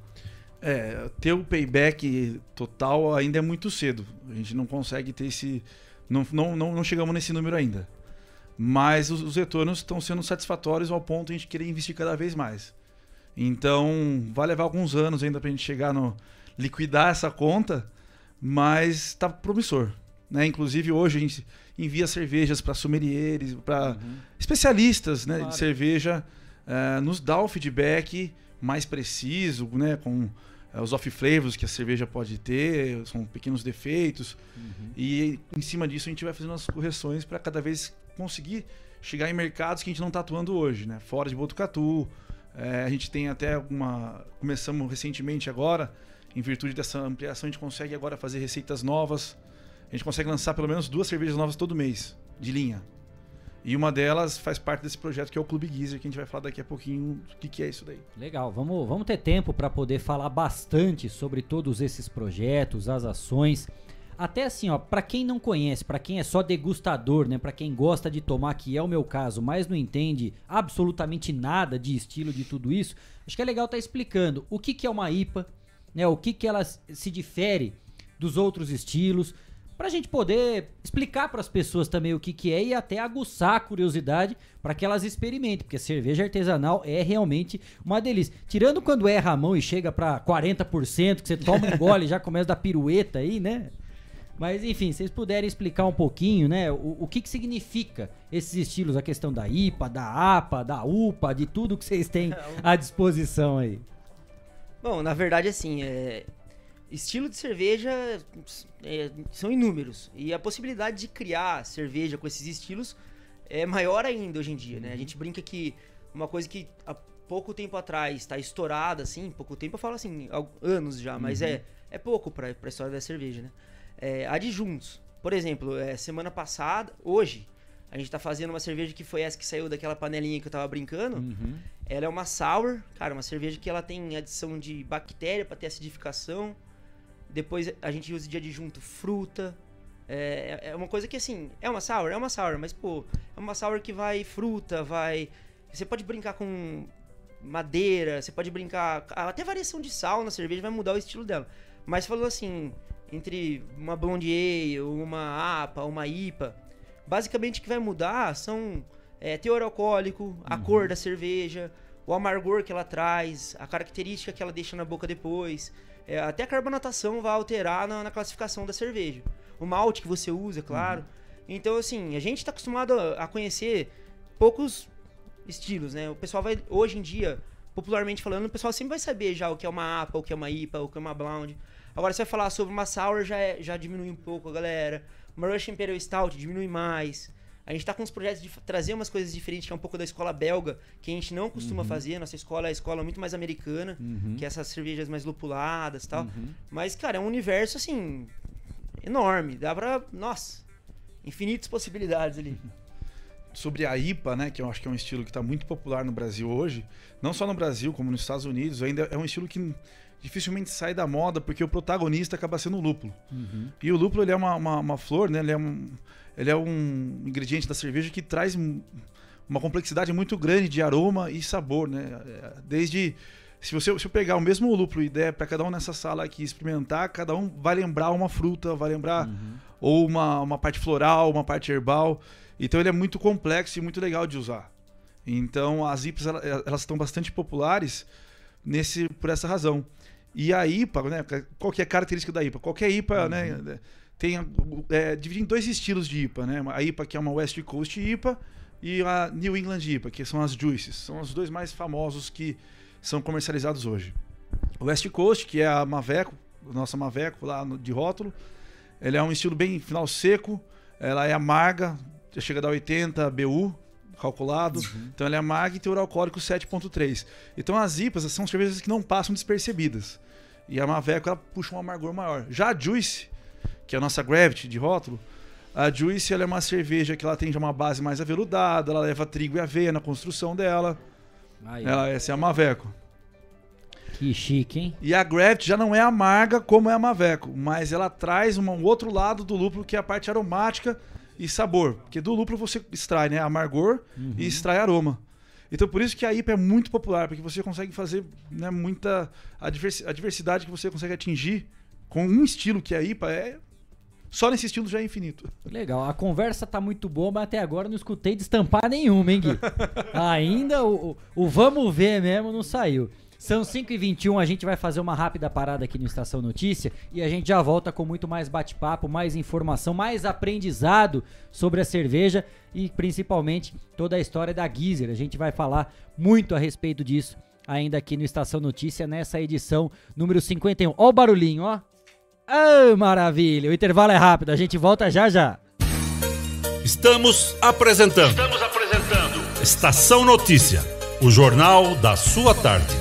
É, ter o payback total ainda é muito cedo. A gente não consegue ter esse. Não, não, não, não chegamos nesse número ainda. Mas os, os retornos estão sendo satisfatórios ao ponto de a gente querer investir cada vez mais. Então, vai levar alguns anos ainda para a gente chegar no. liquidar essa conta, mas está promissor. Né? Inclusive, hoje a gente envia cervejas para sommeliers, para especialistas né, Claro. de cerveja, eh, nos dá o feedback mais preciso, né, com eh, os off-flavors que a cerveja pode ter, são pequenos defeitos. E em cima disso a gente vai fazendo as correções para cada vez conseguir chegar em mercados que a gente não está atuando hoje, né? Fora de Botucatu. Eh, a gente tem até uma. Começamos recentemente agora, em virtude dessa ampliação, a gente consegue agora fazer receitas novas. A gente consegue lançar pelo menos duas cervejas novas todo mês, de linha. E uma delas faz parte desse projeto que é o Clube Geezer, que a gente vai falar daqui a pouquinho o que, que é isso daí. Legal, vamos, vamos ter tempo para poder falar bastante sobre todos esses projetos, as ações. Até assim, ó, para quem não conhece, para quem é só degustador, né, para quem gosta de tomar, que é o meu caso, mas não entende absolutamente nada de estilo de tudo isso, acho que é legal estar explicando o que que é uma IPA, né, o que que ela se difere dos outros estilos, pra gente poder explicar para as pessoas também o que que é e até aguçar a curiosidade para que elas experimentem, porque cerveja artesanal é realmente uma delícia. Tirando quando erra a mão e chega para 40%, que você toma um gole e já começa a dar pirueta aí, né? Mas enfim, vocês puderem explicar um pouquinho, né, o, o que que significa esses estilos, a questão da IPA, da APA, da UPA, de tudo que vocês têm *laughs* à disposição aí. Bom, na verdade, assim, é... estilo de cerveja é, são inúmeros. E a possibilidade de criar cerveja com esses estilos é maior ainda hoje em dia, né? A gente brinca que uma coisa que há pouco tempo atrás está estourada, assim, pouco tempo eu falo assim, anos já, mas Uhum. é, é pouco para a história da cerveja, né? É, adjuntos. Por exemplo, é, semana passada, hoje, a gente tá fazendo uma cerveja que foi essa que saiu daquela panelinha que eu tava brincando. Uhum. Ela é uma sour, cara, uma cerveja que ela tem adição de bactéria para ter acidificação. Depois a gente usa de adjunto fruta. É, é uma coisa que assim, é uma sour, é uma sour, mas pô, é uma sour que vai fruta, vai. Você pode brincar com madeira, você pode brincar. Até variação de sal na cerveja vai mudar o estilo dela. Mas falou assim, entre uma blonde ale, uma APA, uma IPA, basicamente o que vai mudar são é, teor alcoólico, a cor da cerveja, o amargor que ela traz, a característica que ela deixa na boca depois. É, até a carbonatação vai alterar na, na classificação da cerveja. O malte que você usa, claro. Então, assim, a gente está acostumado a, a conhecer poucos estilos, né? O pessoal vai, hoje em dia, popularmente falando, o pessoal sempre vai saber já o que é uma APA, o que é uma IPA, o que é uma Blonde. Agora, você vai falar sobre uma Sour, já, é- já diminui um pouco a galera. Uma Russian Imperial Stout diminui mais. A gente tá com uns projetos de trazer umas coisas diferentes, que é um pouco da escola belga, que a gente não costuma Uhum. fazer. Nossa escola é a escola muito mais americana, Uhum. que é essas cervejas mais lupuladas e tal. Uhum. Mas, cara, é um universo, assim, enorme. Dá pra. Nossa, infinitas possibilidades ali. *laughs* sobre a IPA, né, que eu acho que é um estilo que está muito popular no Brasil hoje, não só no Brasil, como nos Estados Unidos, ainda é um estilo que dificilmente sai da moda, porque o protagonista acaba sendo o lúpulo. Uhum. E o lúpulo ele é uma, uma, uma flor, né, ele, é um, ele é um ingrediente da cerveja que traz um- uma complexidade muito grande de aroma e sabor, né? É, Desde se você se eu pegar o mesmo lúpulo e der para cada um nessa sala aqui experimentar, cada um vai lembrar uma fruta, vai lembrar ou uma, uma parte floral, uma parte herbal. Então ele é muito complexo e muito legal de usar. Então as ela- elas estão bastante populares nesse por essa razão. E a IPA, né? Qual que é a característica da IPA? Qualquer IPA, né? tem é, dividido em dois estilos de IPA, né? A IPA que é uma West Coast IPA e a New England IPA, que são as Juices. São os dois mais famosos que são comercializados hoje. O West Coast, que é a Maveco, nossa Maveco lá no, de rótulo, ele é um estilo bem final seco, ela é amarga, chega a dar 80 BU calculado, uhum. então ela é amarga e teor alcoólico 7.3. Então as IPAs são cervejas que não passam despercebidas. E a Maveco ela puxa um amargor maior. Já a Juice, que é a nossa Gravity de rótulo, a Juice ela é uma cerveja que ela tem já uma base mais aveludada, ela leva trigo e aveia na construção dela. Aí. Ela, essa é a Maveco. Que chique, hein? E a Gravity já não é amarga como é a Maveco, mas ela traz um outro lado do lúpulo que é a parte aromática e sabor. Porque do lúpulo você extrai né, amargor uhum. e extrai aroma. Então por isso que a IPA é muito popular, porque você consegue fazer né, muita. A, diversidade que você consegue atingir com um estilo que é a IPA é só nesse estilo já é infinito. Legal. A conversa tá muito boa, mas até agora não escutei destampar nenhuma, hein, Gui? *laughs* Ainda o, o, o, vamos ver mesmo não saiu. São 5h21, a gente vai fazer uma rápida parada aqui no Estação Notícia e a gente já volta com muito mais bate-papo, mais informação, mais aprendizado sobre a cerveja e principalmente toda a história da Geyser. A gente vai falar muito a respeito disso ainda aqui no Estação Notícia nessa edição número 51. Ó o barulhinho, ó. Oh, maravilha! O intervalo é rápido, a gente volta já já. Estamos apresentando. Estamos apresentando. Estação Notícia, o jornal da sua tarde.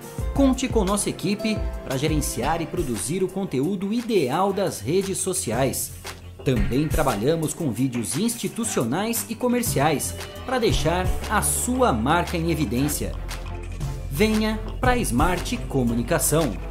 Conte com nossa equipe para gerenciar e produzir o conteúdo ideal das redes sociais. Também trabalhamos com vídeos institucionais e comerciais para deixar a sua marca em evidência. Venha para Smart Comunicação.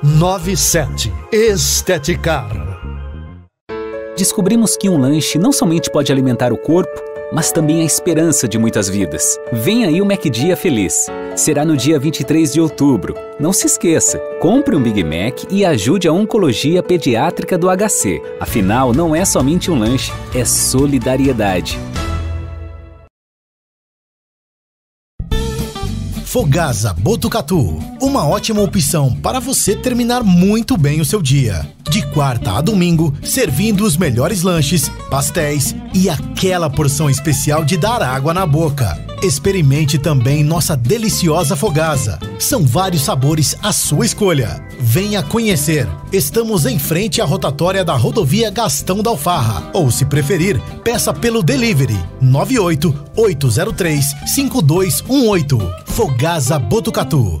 97. Esteticar. Descobrimos que um lanche não somente pode alimentar o corpo, mas também a esperança de muitas vidas. Vem aí o MacDia Feliz. Será no dia 23 de outubro. Não se esqueça, compre um Big Mac e ajude a Oncologia Pediátrica do HC. Afinal, não é somente um lanche, é solidariedade. Fogasa Botucatu. Uma ótima opção para você terminar muito bem o seu dia. De quarta a domingo, servindo os melhores lanches, pastéis e aquela porção especial de dar água na boca. Experimente também nossa deliciosa fogasa. São vários sabores à sua escolha. Venha conhecer. Estamos em frente à rotatória da rodovia Gastão da Alfarra. Ou, se preferir, peça pelo delivery 98 803 5218. Fogasa Botucatu.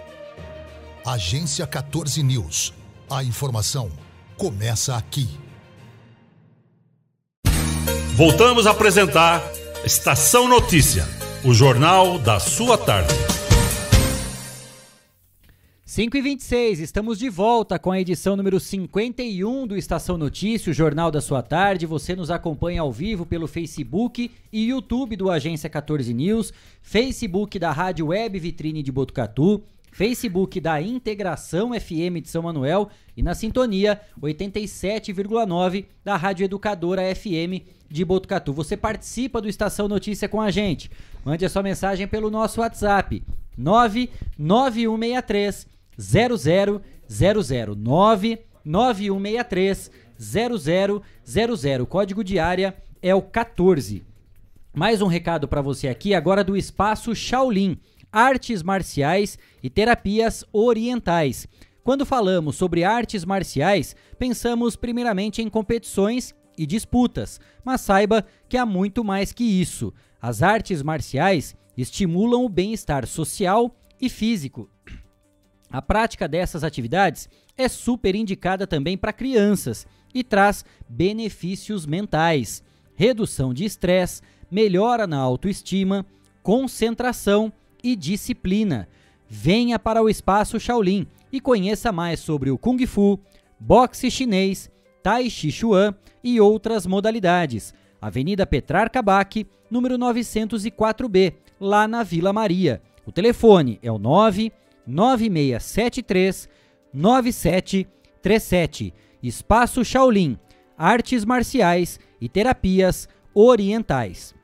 Agência 14 News. A informação começa aqui. Voltamos a apresentar Estação Notícia, o jornal da sua tarde. 5 e 26 estamos de volta com a edição número 51 do Estação Notícia, o Jornal da Sua Tarde. Você nos acompanha ao vivo pelo Facebook e YouTube do Agência 14 News, Facebook da Rádio Web Vitrine de Botucatu, Facebook da Integração FM de São Manuel e na sintonia 87,9 da Rádio Educadora FM de Botucatu. Você participa do Estação Notícia com a gente. Mande a sua mensagem pelo nosso WhatsApp 99163 00009 9163 0000. Código de área é o 14. Mais um recado para você aqui agora do espaço Shaolin, artes marciais e terapias orientais. Quando falamos sobre artes marciais, pensamos primeiramente em competições e disputas, mas saiba que há muito mais que isso. As artes marciais estimulam o bem-estar social e físico a prática dessas atividades é super indicada também para crianças e traz benefícios mentais, redução de estresse, melhora na autoestima, concentração e disciplina. Venha para o espaço Shaolin e conheça mais sobre o Kung Fu, boxe chinês, Tai Chi Chuan e outras modalidades. Avenida Petrarca Bac, número 904B, lá na Vila Maria. O telefone é o 9 9673 9737. Espaço Shaolin, artes marciais e terapias orientais.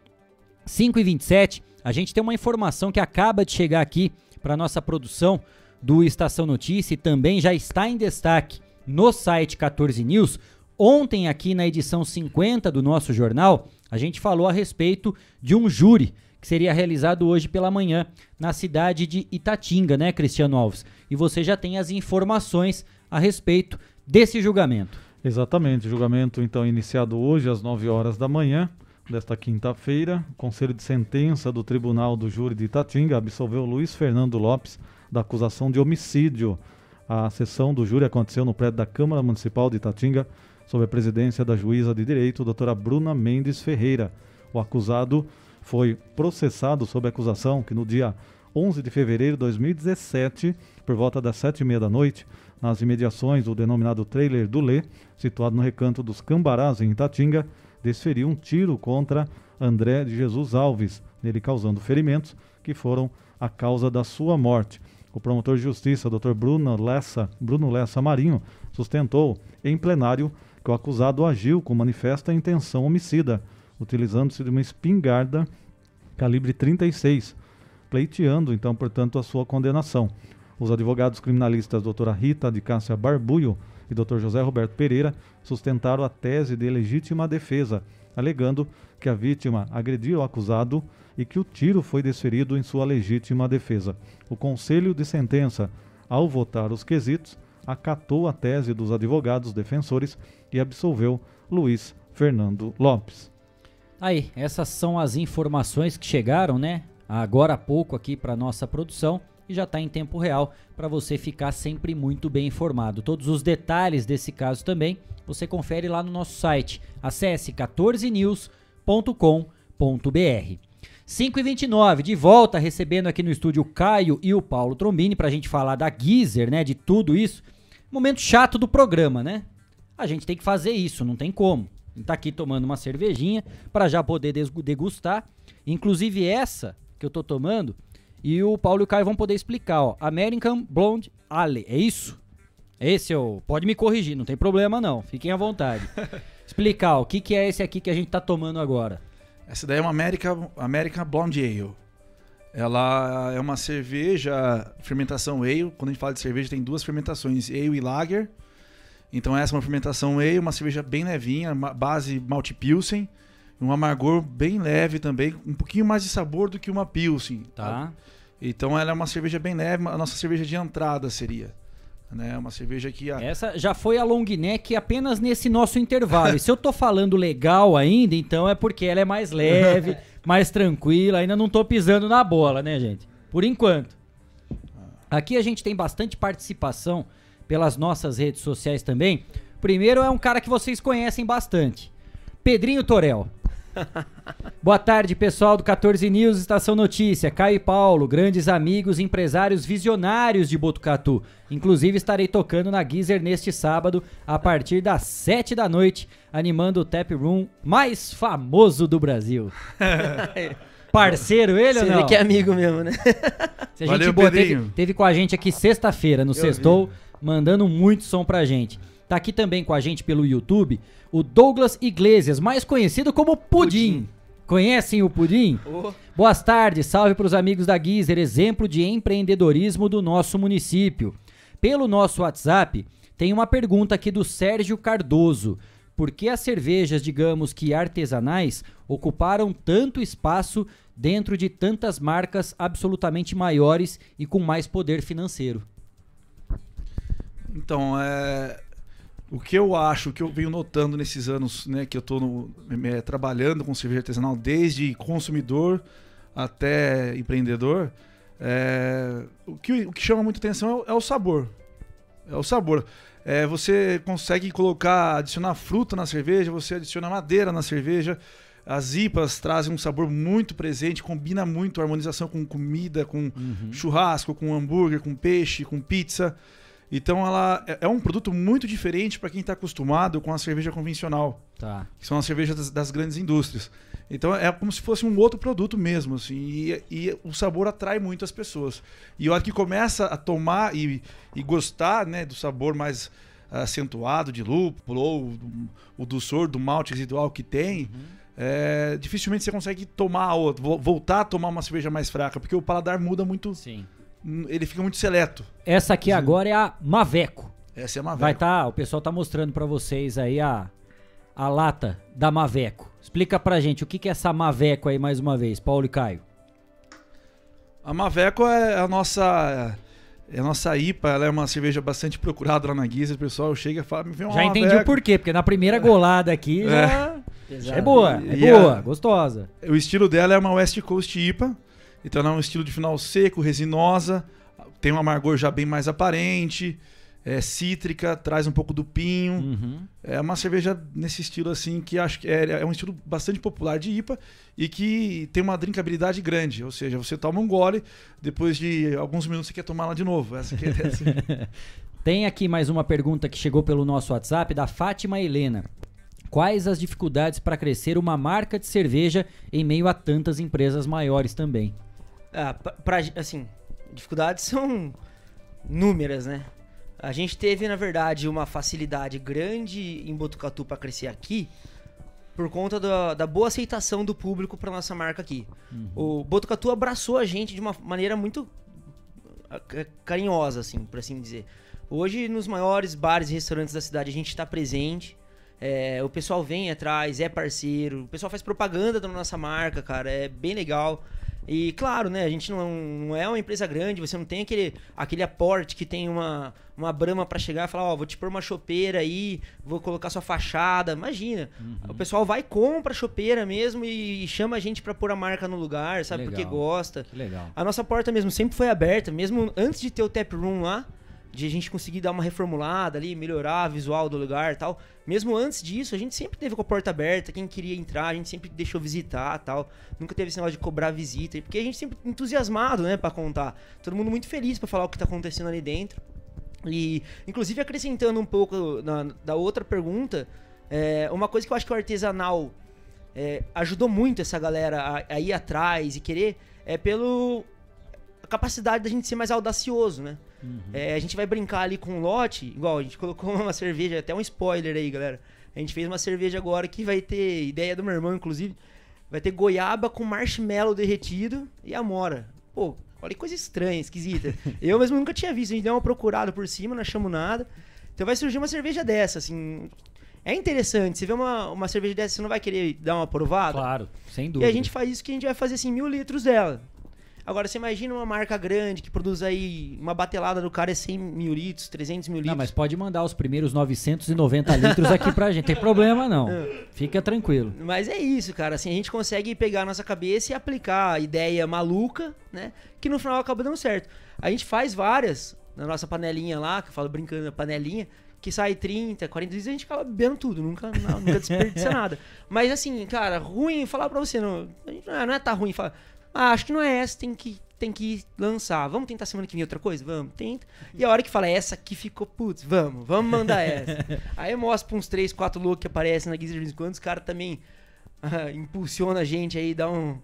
5 e 27, a gente tem uma informação que acaba de chegar aqui para nossa produção do Estação Notícia e também já está em destaque no site 14 News. Ontem, aqui na edição 50 do nosso jornal, a gente falou a respeito de um júri que seria realizado hoje pela manhã na cidade de Itatinga, né, Cristiano Alves? E você já tem as informações a respeito desse julgamento. Exatamente, julgamento então iniciado hoje às 9 horas da manhã desta quinta-feira. Conselho de sentença do Tribunal do Júri de Itatinga absolveu Luiz Fernando Lopes da acusação de homicídio. A sessão do júri aconteceu no prédio da Câmara Municipal de Itatinga, sob a presidência da juíza de direito, doutora Bruna Mendes Ferreira. O acusado foi processado sob acusação que no dia 11 de fevereiro de 2017, por volta das sete e meia da noite, nas imediações do denominado trailer do Lê, situado no recanto dos Cambarás, em Itatinga, desferiu um tiro contra André de Jesus Alves, nele causando ferimentos que foram a causa da sua morte. O promotor de justiça, Dr. Bruno Lessa, Bruno Lessa Marinho, sustentou em plenário que o acusado agiu com manifesta intenção homicida, utilizando-se de uma espingarda calibre 36, pleiteando então, portanto, a sua condenação. Os advogados criminalistas doutora Rita de Cássia Barbulho e Dr. José Roberto Pereira sustentaram a tese de legítima defesa, alegando que a vítima agrediu o acusado e que o tiro foi desferido em sua legítima defesa. O Conselho de Sentença, ao votar os quesitos, acatou a tese dos advogados defensores e absolveu Luiz Fernando Lopes. Aí, essas são as informações que chegaram, né? Agora há pouco aqui para nossa produção e já está em tempo real para você ficar sempre muito bem informado. Todos os detalhes desse caso também você confere lá no nosso site. Acesse 14news.com.br. 5 e 29 de volta, recebendo aqui no estúdio o Caio e o Paulo Trombini para a gente falar da Geezer, né? De tudo isso. Momento chato do programa, né? A gente tem que fazer isso, não tem como tá aqui tomando uma cervejinha para já poder degustar. Inclusive essa que eu tô tomando e o Paulo e o Caio vão poder explicar, ó. American Blonde Ale, é isso? Esse eu pode me corrigir, não tem problema não. Fiquem à vontade. *laughs* explicar ó, o que que é esse aqui que a gente tá tomando agora. Essa daí é uma American, American Blonde Ale. Ela é uma cerveja, fermentação ale. Quando a gente fala de cerveja, tem duas fermentações, ale e lager. Então essa é uma fermentação ale, uma cerveja bem levinha, base malte pilsen, um amargor bem leve também, um pouquinho mais de sabor do que uma pilsen. Tá. Então ela é uma cerveja bem leve, a nossa cerveja de entrada seria. Né? Uma cerveja que. A... Essa já foi a long neck apenas nesse nosso intervalo. e se eu tô falando legal ainda, então é porque ela é mais leve, *laughs* mais tranquila. Ainda não tô pisando na bola, né, gente? Por enquanto. Aqui a gente tem bastante participação pelas nossas redes sociais também. Primeiro é um cara que vocês conhecem bastante. Pedrinho Torel. *laughs* Boa tarde, pessoal do 14 News Estação Notícia. Caio e Paulo, grandes amigos, empresários visionários de Botucatu. Inclusive estarei tocando na Geezer neste sábado, a partir das 7 da noite, animando o tap room mais famoso do Brasil. *laughs* Parceiro ele Você ou não? vê que é amigo mesmo, né? Se a gente boa, teve, teve, com a gente aqui sexta-feira, no Eu Sextou, vi. mandando muito som pra gente. Tá aqui também com a gente pelo YouTube o Douglas Iglesias, mais conhecido como Pudim. Pudim. Conhecem o Pudim? Oh. Boas tardes, salve para os amigos da Gizer, exemplo de empreendedorismo do nosso município. Pelo nosso WhatsApp, tem uma pergunta aqui do Sérgio Cardoso. Por que as cervejas, digamos que artesanais, ocuparam tanto espaço dentro de tantas marcas absolutamente maiores e com mais poder financeiro? Então, é, o que eu acho, o que eu venho notando nesses anos né, que eu estou é, trabalhando com cerveja artesanal, desde consumidor até empreendedor, é, o, que, o que chama muita atenção é, é o sabor. É o sabor. É, você consegue colocar, adicionar fruta na cerveja, você adiciona madeira na cerveja. As IPAs trazem um sabor muito presente, combina muito a harmonização com comida, com uhum. churrasco, com hambúrguer, com peixe, com pizza. Então ela é, é um produto muito diferente para quem está acostumado com a cerveja convencional. Tá. Que são as cervejas das, das, grandes indústrias. Então é como se fosse um outro produto mesmo, assim. E, e, o sabor atrai muito as pessoas. E a hora que começa a tomar e, e gostar né, do sabor mais acentuado de lúpulo ou do, o doçor do malte residual que tem, uhum. é, dificilmente você consegue tomar outra, voltar a tomar uma cerveja mais fraca, porque o paladar muda muito. Sim ele fica muito seleto. Essa aqui agora é a Maveco. Essa é a Maveco. Vai tá, o pessoal tá mostrando para vocês aí a, a lata da Maveco. Explica pra gente o que, que é essa Maveco aí mais uma vez, Paulo e Caio. A Maveco é a nossa é a nossa IPA, ela é uma cerveja bastante procurada lá na Guisa. O pessoal chega e fala, me vem uma Já entendi o porquê, porque na primeira golada aqui é. já é boa, é e boa, a, gostosa. O estilo dela é uma West Coast IPA. Então ela é um estilo de final seco, resinosa, tem um amargor já bem mais aparente, é cítrica, traz um pouco do pinho. Uhum. É uma cerveja nesse estilo assim que acho que é, é, um estilo bastante popular de IPA e que tem uma drinkabilidade grande, ou seja, você toma um gole, depois de alguns minutos você quer tomar ela de novo. Essa aqui é assim. *laughs* Tem aqui mais uma pergunta que chegou pelo nosso WhatsApp da Fátima Helena. Quais as dificuldades para crescer uma marca de cerveja em meio a tantas empresas maiores também? Ah, pra, assim, dificuldades *laughs* são númeras, né? A gente teve, na verdade, uma facilidade grande em Botucatu para crescer aqui por conta da, da, boa aceitação do público para nossa marca aqui. Uhum. O Botucatu abraçou a gente de uma maneira muito ah, carinhosa, assim, por assim dizer. Hoje, nos maiores bares e restaurantes da cidade, a gente está presente. É, o pessoal vem atrás, é parceiro. O pessoal faz propaganda da nossa marca, cara. É bem legal. E claro, né, a gente não, não é uma empresa grande, você não tem aquele, aquele aporte que tem uma, uma brama para chegar e falar, ó, oh, vou te pôr uma chopeira aí, vou colocar sua fachada. Imagina. Uhum. O pessoal vai compra a chopeira mesmo e chama a gente para pôr a marca no lugar, sabe? Porque gosta. Que legal. A nossa porta mesmo sempre foi aberta, mesmo antes de ter o tap room lá de a gente conseguir dar uma reformulada ali, melhorar a visual do lugar e tal. Mesmo antes disso, a gente sempre teve com a porta aberta, quem queria entrar, a gente sempre deixou visitar tal. Nunca teve esse negócio de cobrar visita, porque a gente sempre entusiasmado, né, para contar. Todo mundo muito feliz para falar o que tá acontecendo ali dentro. E, inclusive, acrescentando um pouco na, da outra pergunta, é, uma coisa que eu acho que o artesanal é, ajudou muito essa galera a, a ir atrás e querer é pelo a capacidade da gente ser mais audacioso, né? Uhum. É, a gente vai brincar ali com um lote, igual a gente colocou *laughs* uma cerveja, até um spoiler aí, galera. A gente fez uma cerveja agora que vai ter, ideia do meu irmão, inclusive, vai ter goiaba com marshmallow derretido e amora. Pô, olha que coisa estranha, esquisita. *laughs* Eu mesmo nunca tinha visto, a gente deu uma procurada por cima, não achamos nada. Então vai surgir uma cerveja dessa, assim. É interessante. Você vê uma, uma cerveja dessa, você não vai querer dar uma provada? Claro, sem E dúvida. a gente faz isso que a gente vai fazer assim, mil litros dela. Agora, você imagina uma marca grande que produz aí, uma batelada do cara é 100 mil litros, 300 mil litros. Não, mas pode mandar os primeiros 990 litros aqui pra gente. Tem problema não. *laughs* Fica tranquilo. Mas é isso, cara. Assim, a gente consegue pegar a nossa cabeça e aplicar a ideia maluca, né? Que no final acaba dando certo. A gente faz várias na nossa panelinha lá, que eu falo brincando, panelinha, que sai 30, 40 litros e a gente acaba bebendo tudo, nunca, não, nunca desperdiça *laughs* nada. Mas assim, cara, ruim falar pra você, não, não é, não é tá ruim falar, ah, acho que não é essa, tem que, tem que lançar. Vamos tentar semana que vem outra coisa? Vamos, tenta. E a hora que fala, essa aqui ficou, putz, vamos, vamos mandar essa. *laughs* Aí eu mostro pra uns 3, 4 loucos que aparecem na Guisa de vez em quando, os caras também ah, impulsiona a gente aí, dá um.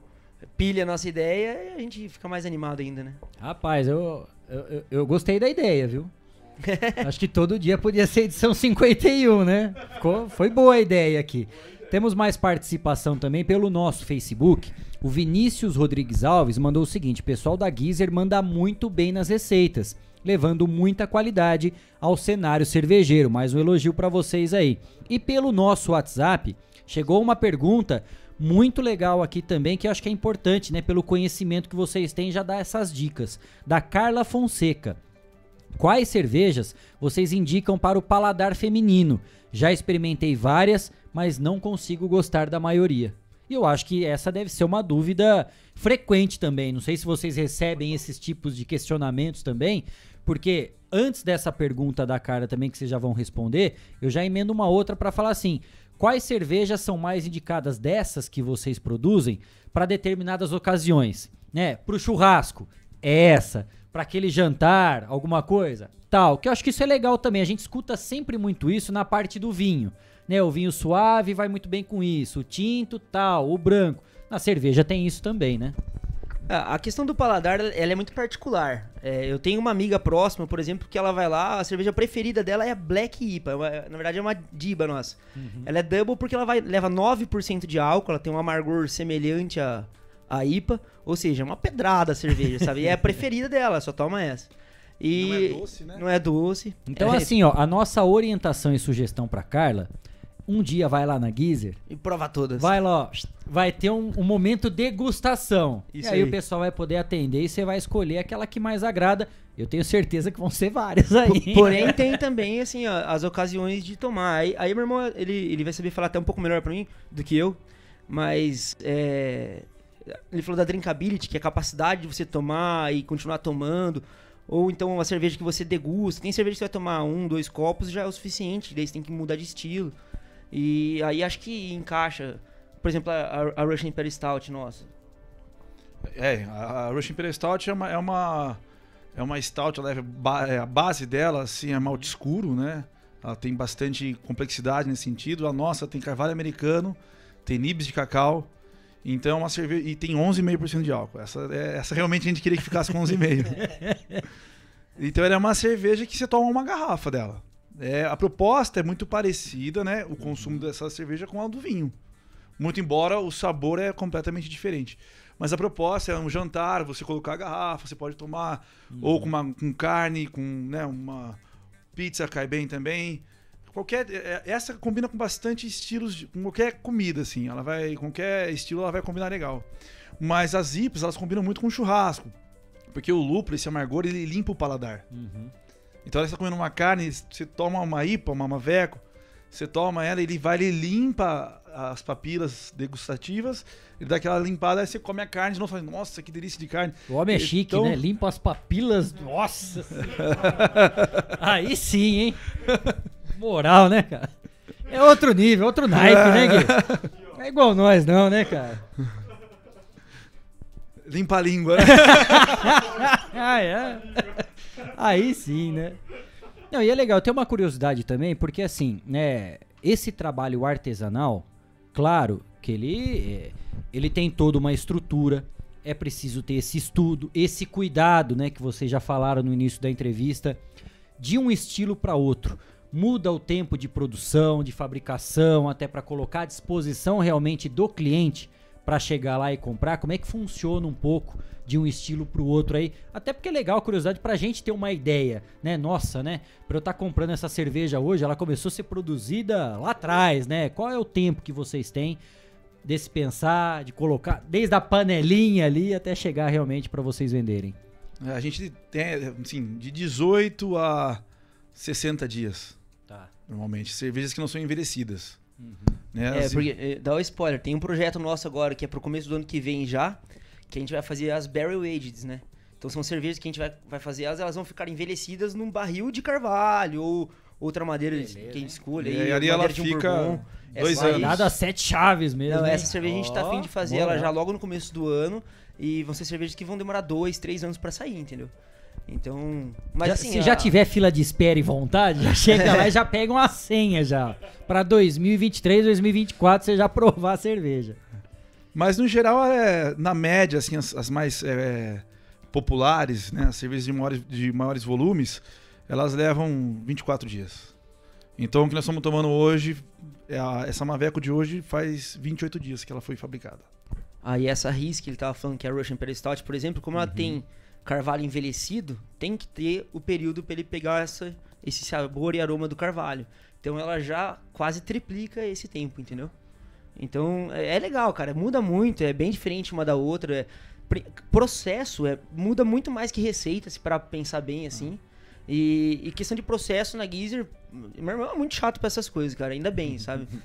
pilha a nossa ideia e a gente fica mais animado ainda, né? Rapaz, eu, eu, eu- eu gostei da ideia, viu? *laughs* Acho que todo dia podia ser edição 51, né? Ficou- foi boa a ideia aqui. Temos mais participação também pelo nosso Facebook. O Vinícius Rodrigues Alves mandou o seguinte: pessoal da Geezer manda muito bem nas receitas, levando muita qualidade ao cenário cervejeiro. Mais um elogio para vocês aí. E pelo nosso WhatsApp, chegou uma pergunta muito legal aqui também, que eu acho que é importante, né? Pelo conhecimento que vocês têm, já dá essas dicas. Da Carla Fonseca. Quais cervejas vocês indicam para o paladar feminino? Já experimentei várias, mas não consigo gostar da maioria. E eu acho que essa deve ser uma dúvida frequente também. Não sei se vocês recebem esses tipos de questionamentos também, porque antes dessa pergunta da cara também que vocês já vão responder, eu já emendo uma outra para falar assim: quais cervejas são mais indicadas dessas que vocês produzem para determinadas ocasiões, né? Pro churrasco, é essa. Para aquele jantar, alguma coisa, tal. Que eu acho que isso é legal também. A gente escuta sempre muito isso na parte do vinho, né? O vinho suave vai muito bem com isso, o tinto, tal, o branco. Na cerveja tem isso também, né? A a questão do paladar, ela é muito particular. É, eu tenho uma amiga próxima, por exemplo, que ela vai lá, a cerveja preferida dela é a Black IPA. é uma- na verdade, é uma diba nossa. Ela é double porque ela vai, leva 9% de álcool, ela tem um amargor semelhante a, a IPA. Ou seja, é uma pedrada a cerveja, sabe? E é a preferida dela, só toma essa. E Não é doce, né? Não é doce. Então, É- assim, ó, a nossa orientação e sugestão pra Carla, um dia vai lá na Geezer. E prova todas. Vai lá, ó, vai ter um, um momento degustação. Isso e aí, aí. o pessoal vai poder atender e você vai escolher aquela que mais agrada. Eu tenho certeza que vão ser várias aí. Po- Porém, tem também, assim, ó, as ocasiões de tomar. Aí, aí meu irmão, ele, ele vai saber falar até um pouco melhor pra mim do que eu. Mas, é, Ele falou da drinkability, que é a capacidade de você tomar e continuar tomando. Ou então uma cerveja que você degusta. Tem cerveja que você vai tomar um, dois copos já é o suficiente. Daí você tem que mudar de estilo. E aí acho que encaixa. Por exemplo, a, a Russian Imperial Stout, nossa. É, a a Russian Imperial Stout é uma, é uma, é uma stout, ela é é, a base dela assim, é malte escuro, né? Ela tem bastante complexidade nesse sentido. A nossa tem carvalho americano, tem nibs de cacau. Então é uma cerveja e tem 11,5% de álcool. Essa, é- essa realmente a gente queria que ficasse com 11,5%. *laughs* então ela é uma cerveja que você toma uma garrafa dela. É, a proposta é muito parecida, né? O consumo dessa cerveja com a do vinho. Muito embora o sabor é completamente diferente. Mas a proposta é um jantar, você colocar a garrafa, você pode tomar ou com, uma, com carne, com né, uma pizza cai bem também. Qualquer é- essa combina com bastante estilos, de, com qualquer comida assim. Ela vai qualquer estilo ela vai combinar legal. Mas as IPAs elas combinam muito com churrasco, porque o lúpulo, esse amargor, ele limpa o paladar. Então você está comendo uma carne, você toma uma IPA, uma Maveco, você toma ela, ele vai, ele limpa as papilas degustativas, ele dá aquela limpada, aí você come a carne de novo, fala, nossa, que delícia de carne. O homem é chique, Então- né? Limpa as papilas. Nossa. *laughs* Aí sim, hein? Moral, né, cara? É outro nível, outro naipe, né, Gui? Não *laughs* é igual nós, não, né, cara? Limpa a língua, né? *laughs* ah, é? Aí sim, né? Não, e é legal, tem uma curiosidade também, porque assim, né, esse trabalho artesanal, claro que ele, é, ele tem toda uma estrutura, é preciso ter esse estudo, esse cuidado, né, que vocês já falaram no início da entrevista, de um estilo para outro. Muda o tempo de produção, de fabricação, até para colocar à disposição realmente do cliente para chegar lá e comprar? Como é que funciona um pouco de um estilo pro outro aí? Até porque é legal, curiosidade, pra gente ter uma ideia, né? Nossa, né? Pra eu estar tá comprando essa cerveja hoje, ela começou a ser produzida lá atrás, né? Qual é o tempo que vocês têm desse pensar, de colocar, desde a panelinha ali até chegar realmente para vocês venderem? É, a gente tem, assim, de 18 a 60 dias. Tá. Normalmente. Cervejas que não são envelhecidas. Uhum. Né? É, Assim, porque, eh, dá o spoiler, tem um projeto nosso agora que é pro começo do ano que vem já, que a gente vai fazer as barrel aged, né? Então são cervejas que a gente vai, vai fazer, elas, elas vão ficar envelhecidas num barril de carvalho ou outra madeira Beleza, que a gente hein? escolha. E aí, ali ela madeira de um fica bourbon. dois Essa aí- anos. Sete chaves mesmo. Não, essa cerveja a gente tá afim de fazer boa, ela né? já logo no começo do ano e vão ser cervejas que vão demorar dois, três anos pra sair, entendeu? Então, mas Já- assim, se a- já tiver fila de espera e vontade, já chega lá e já pega uma senha já. Pra 2023, 2024 você já provar a cerveja. Mas no geral, é, na média, assim, as, as mais é, populares, né, as cervejas de maiores, de maiores volumes, elas levam 24 dias. Então o que nós estamos tomando hoje, é a- essa Maveco de hoje faz 28 dias que ela foi fabricada. Aí essa RIS que ele tava falando, que é a Russian Imperial Stout, por exemplo, como ela Uhum. tem carvalho envelhecido, tem que ter o período para ele pegar essa, esse sabor e aroma do carvalho. Então ela já quase triplica esse tempo, entendeu? Então é é legal, cara. Muda muito, é bem diferente uma da outra. é- processo é, muda muito mais que receita, se para pensar bem assim. E, e questão de processo na Geezer, meu irmão é muito chato pra essas coisas, cara. Ainda bem, sabe? *laughs*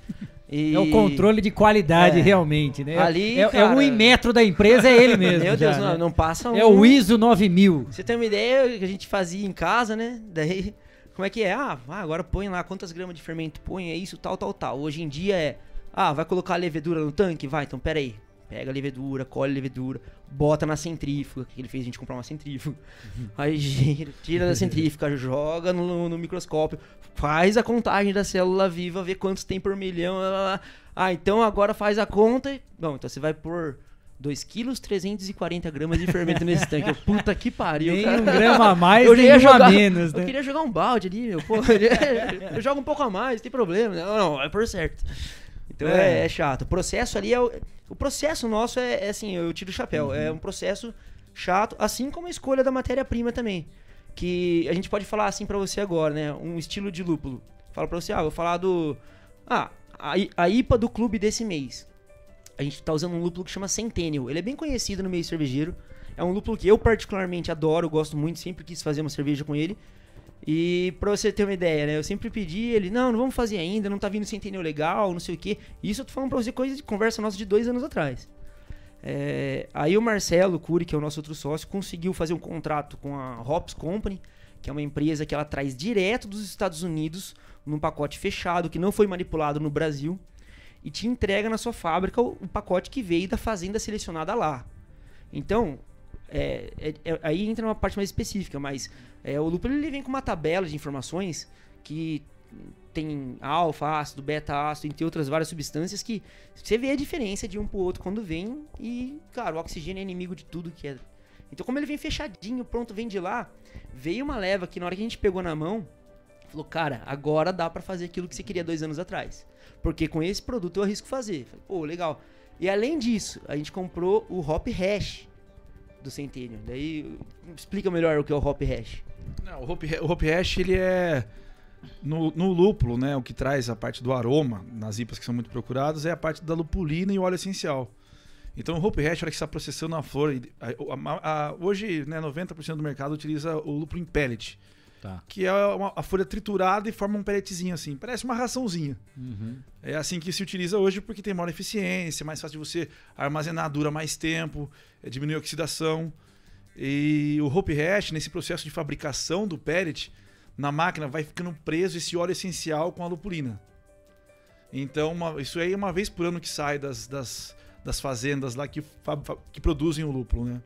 E- É o controle de qualidade É. realmente, né? Ali, é, é cara- o Inmetro da empresa, é ele *laughs* mesmo. Meu Deus, já, não, né? não passa um. É o ISO 9000. Você tem uma ideia que a gente fazia em casa, né? Daí, como é que é? Ah, ah, agora põe lá quantas gramas de fermento põe, é isso, tal, tal, tal. Hoje em dia é, ah, vai colocar a levedura no tanque? Vai, então pera aí. Pega a levedura, colhe a levedura, bota na centrífuga, que ele fez a gente comprar uma centrífuga. Aí gira, tira da centrífuga, joga no, no microscópio, faz a contagem da célula viva, vê quantos tem por milhão. lá, lá, lá. Ah, então agora faz a conta. Bom, então você vai pôr 2 quilos 340 gramas de fermento nesse tanque. Eu, Puta que pariu, Nem cara. um grama a mais, Eu nem a jogar- menos, Eu né? queria jogar um balde ali, meu. Pô, *laughs* eu jogo um pouco a mais, não tem problema. Não, não, vai por certo. Então é, É. é chato. O processo ali é. O, o processo nosso é, é assim, eu tiro o chapéu. É um processo chato, assim como a escolha da matéria-prima também. Que a gente pode falar assim pra você agora, né? Um estilo de lúpulo. Fala pra você, ah, vou falar do. Ah, a, a IPA do clube desse mês. A gente tá usando um lúpulo que chama Centennial. Ele é bem conhecido no meio cervejeiro. É um lúpulo que eu particularmente adoro, gosto muito, sempre quis fazer uma cerveja com ele. E pra você ter uma ideia, né? Eu sempre pedi ele, não, não vamos fazer ainda, não tá vindo Centennial legal, não sei o quê. Isso eu tô falando pra você coisa de conversa nossa de dois anos atrás. É, aí o Marcelo Cury, que é o nosso outro sócio, conseguiu fazer um contrato com a Hops Company, que é uma empresa que ela traz direto dos Estados Unidos num pacote fechado que não foi manipulado no Brasil e te entrega na sua fábrica o, o pacote que veio da fazenda selecionada lá. Então, é, é- é- aí entra uma parte mais específica, mas é, o lúpulo ele vem com uma tabela de informações que tem alfa, ácido, beta ácido, entre outras várias substâncias que você vê a diferença de um pro outro quando vem e, cara, o oxigênio é inimigo de tudo que é. Então, como ele vem fechadinho, pronto, vem de lá, veio uma leva que na hora que a gente pegou na mão, falou, cara, agora dá pra fazer aquilo que você queria dois anos atrás. Porque com esse produto eu arrisco fazer. Falei, Pô, legal. E além disso, a gente comprou o Hop Hash do Centennial. Daí, explica melhor o que é o Hop Hash. Não, o Hope Hash, ele é. No, no lúpulo, né? O que traz a parte do aroma nas IPAs que são muito procuradas é a parte da lupulina e o óleo essencial. Então o Hope Hash, a hora que está processando a flor, a- a- a- hoje né, 90% do mercado utiliza o lúpulo em pellet. Tá. Que é uma- a folha triturada e forma um pelletzinho assim. Parece uma raçãozinha. Uhum. É assim que se utiliza hoje porque tem maior eficiência, mais fácil de você armazenar, dura mais tempo, é, diminui a oxidação. E o Hope Hash, nesse processo de fabricação do pellet, na máquina vai ficando preso esse óleo essencial com a lupulina. Então, uma- isso aí é uma vez por ano que sai das, das, das fazendas lá que, que produzem o lúpulo, né?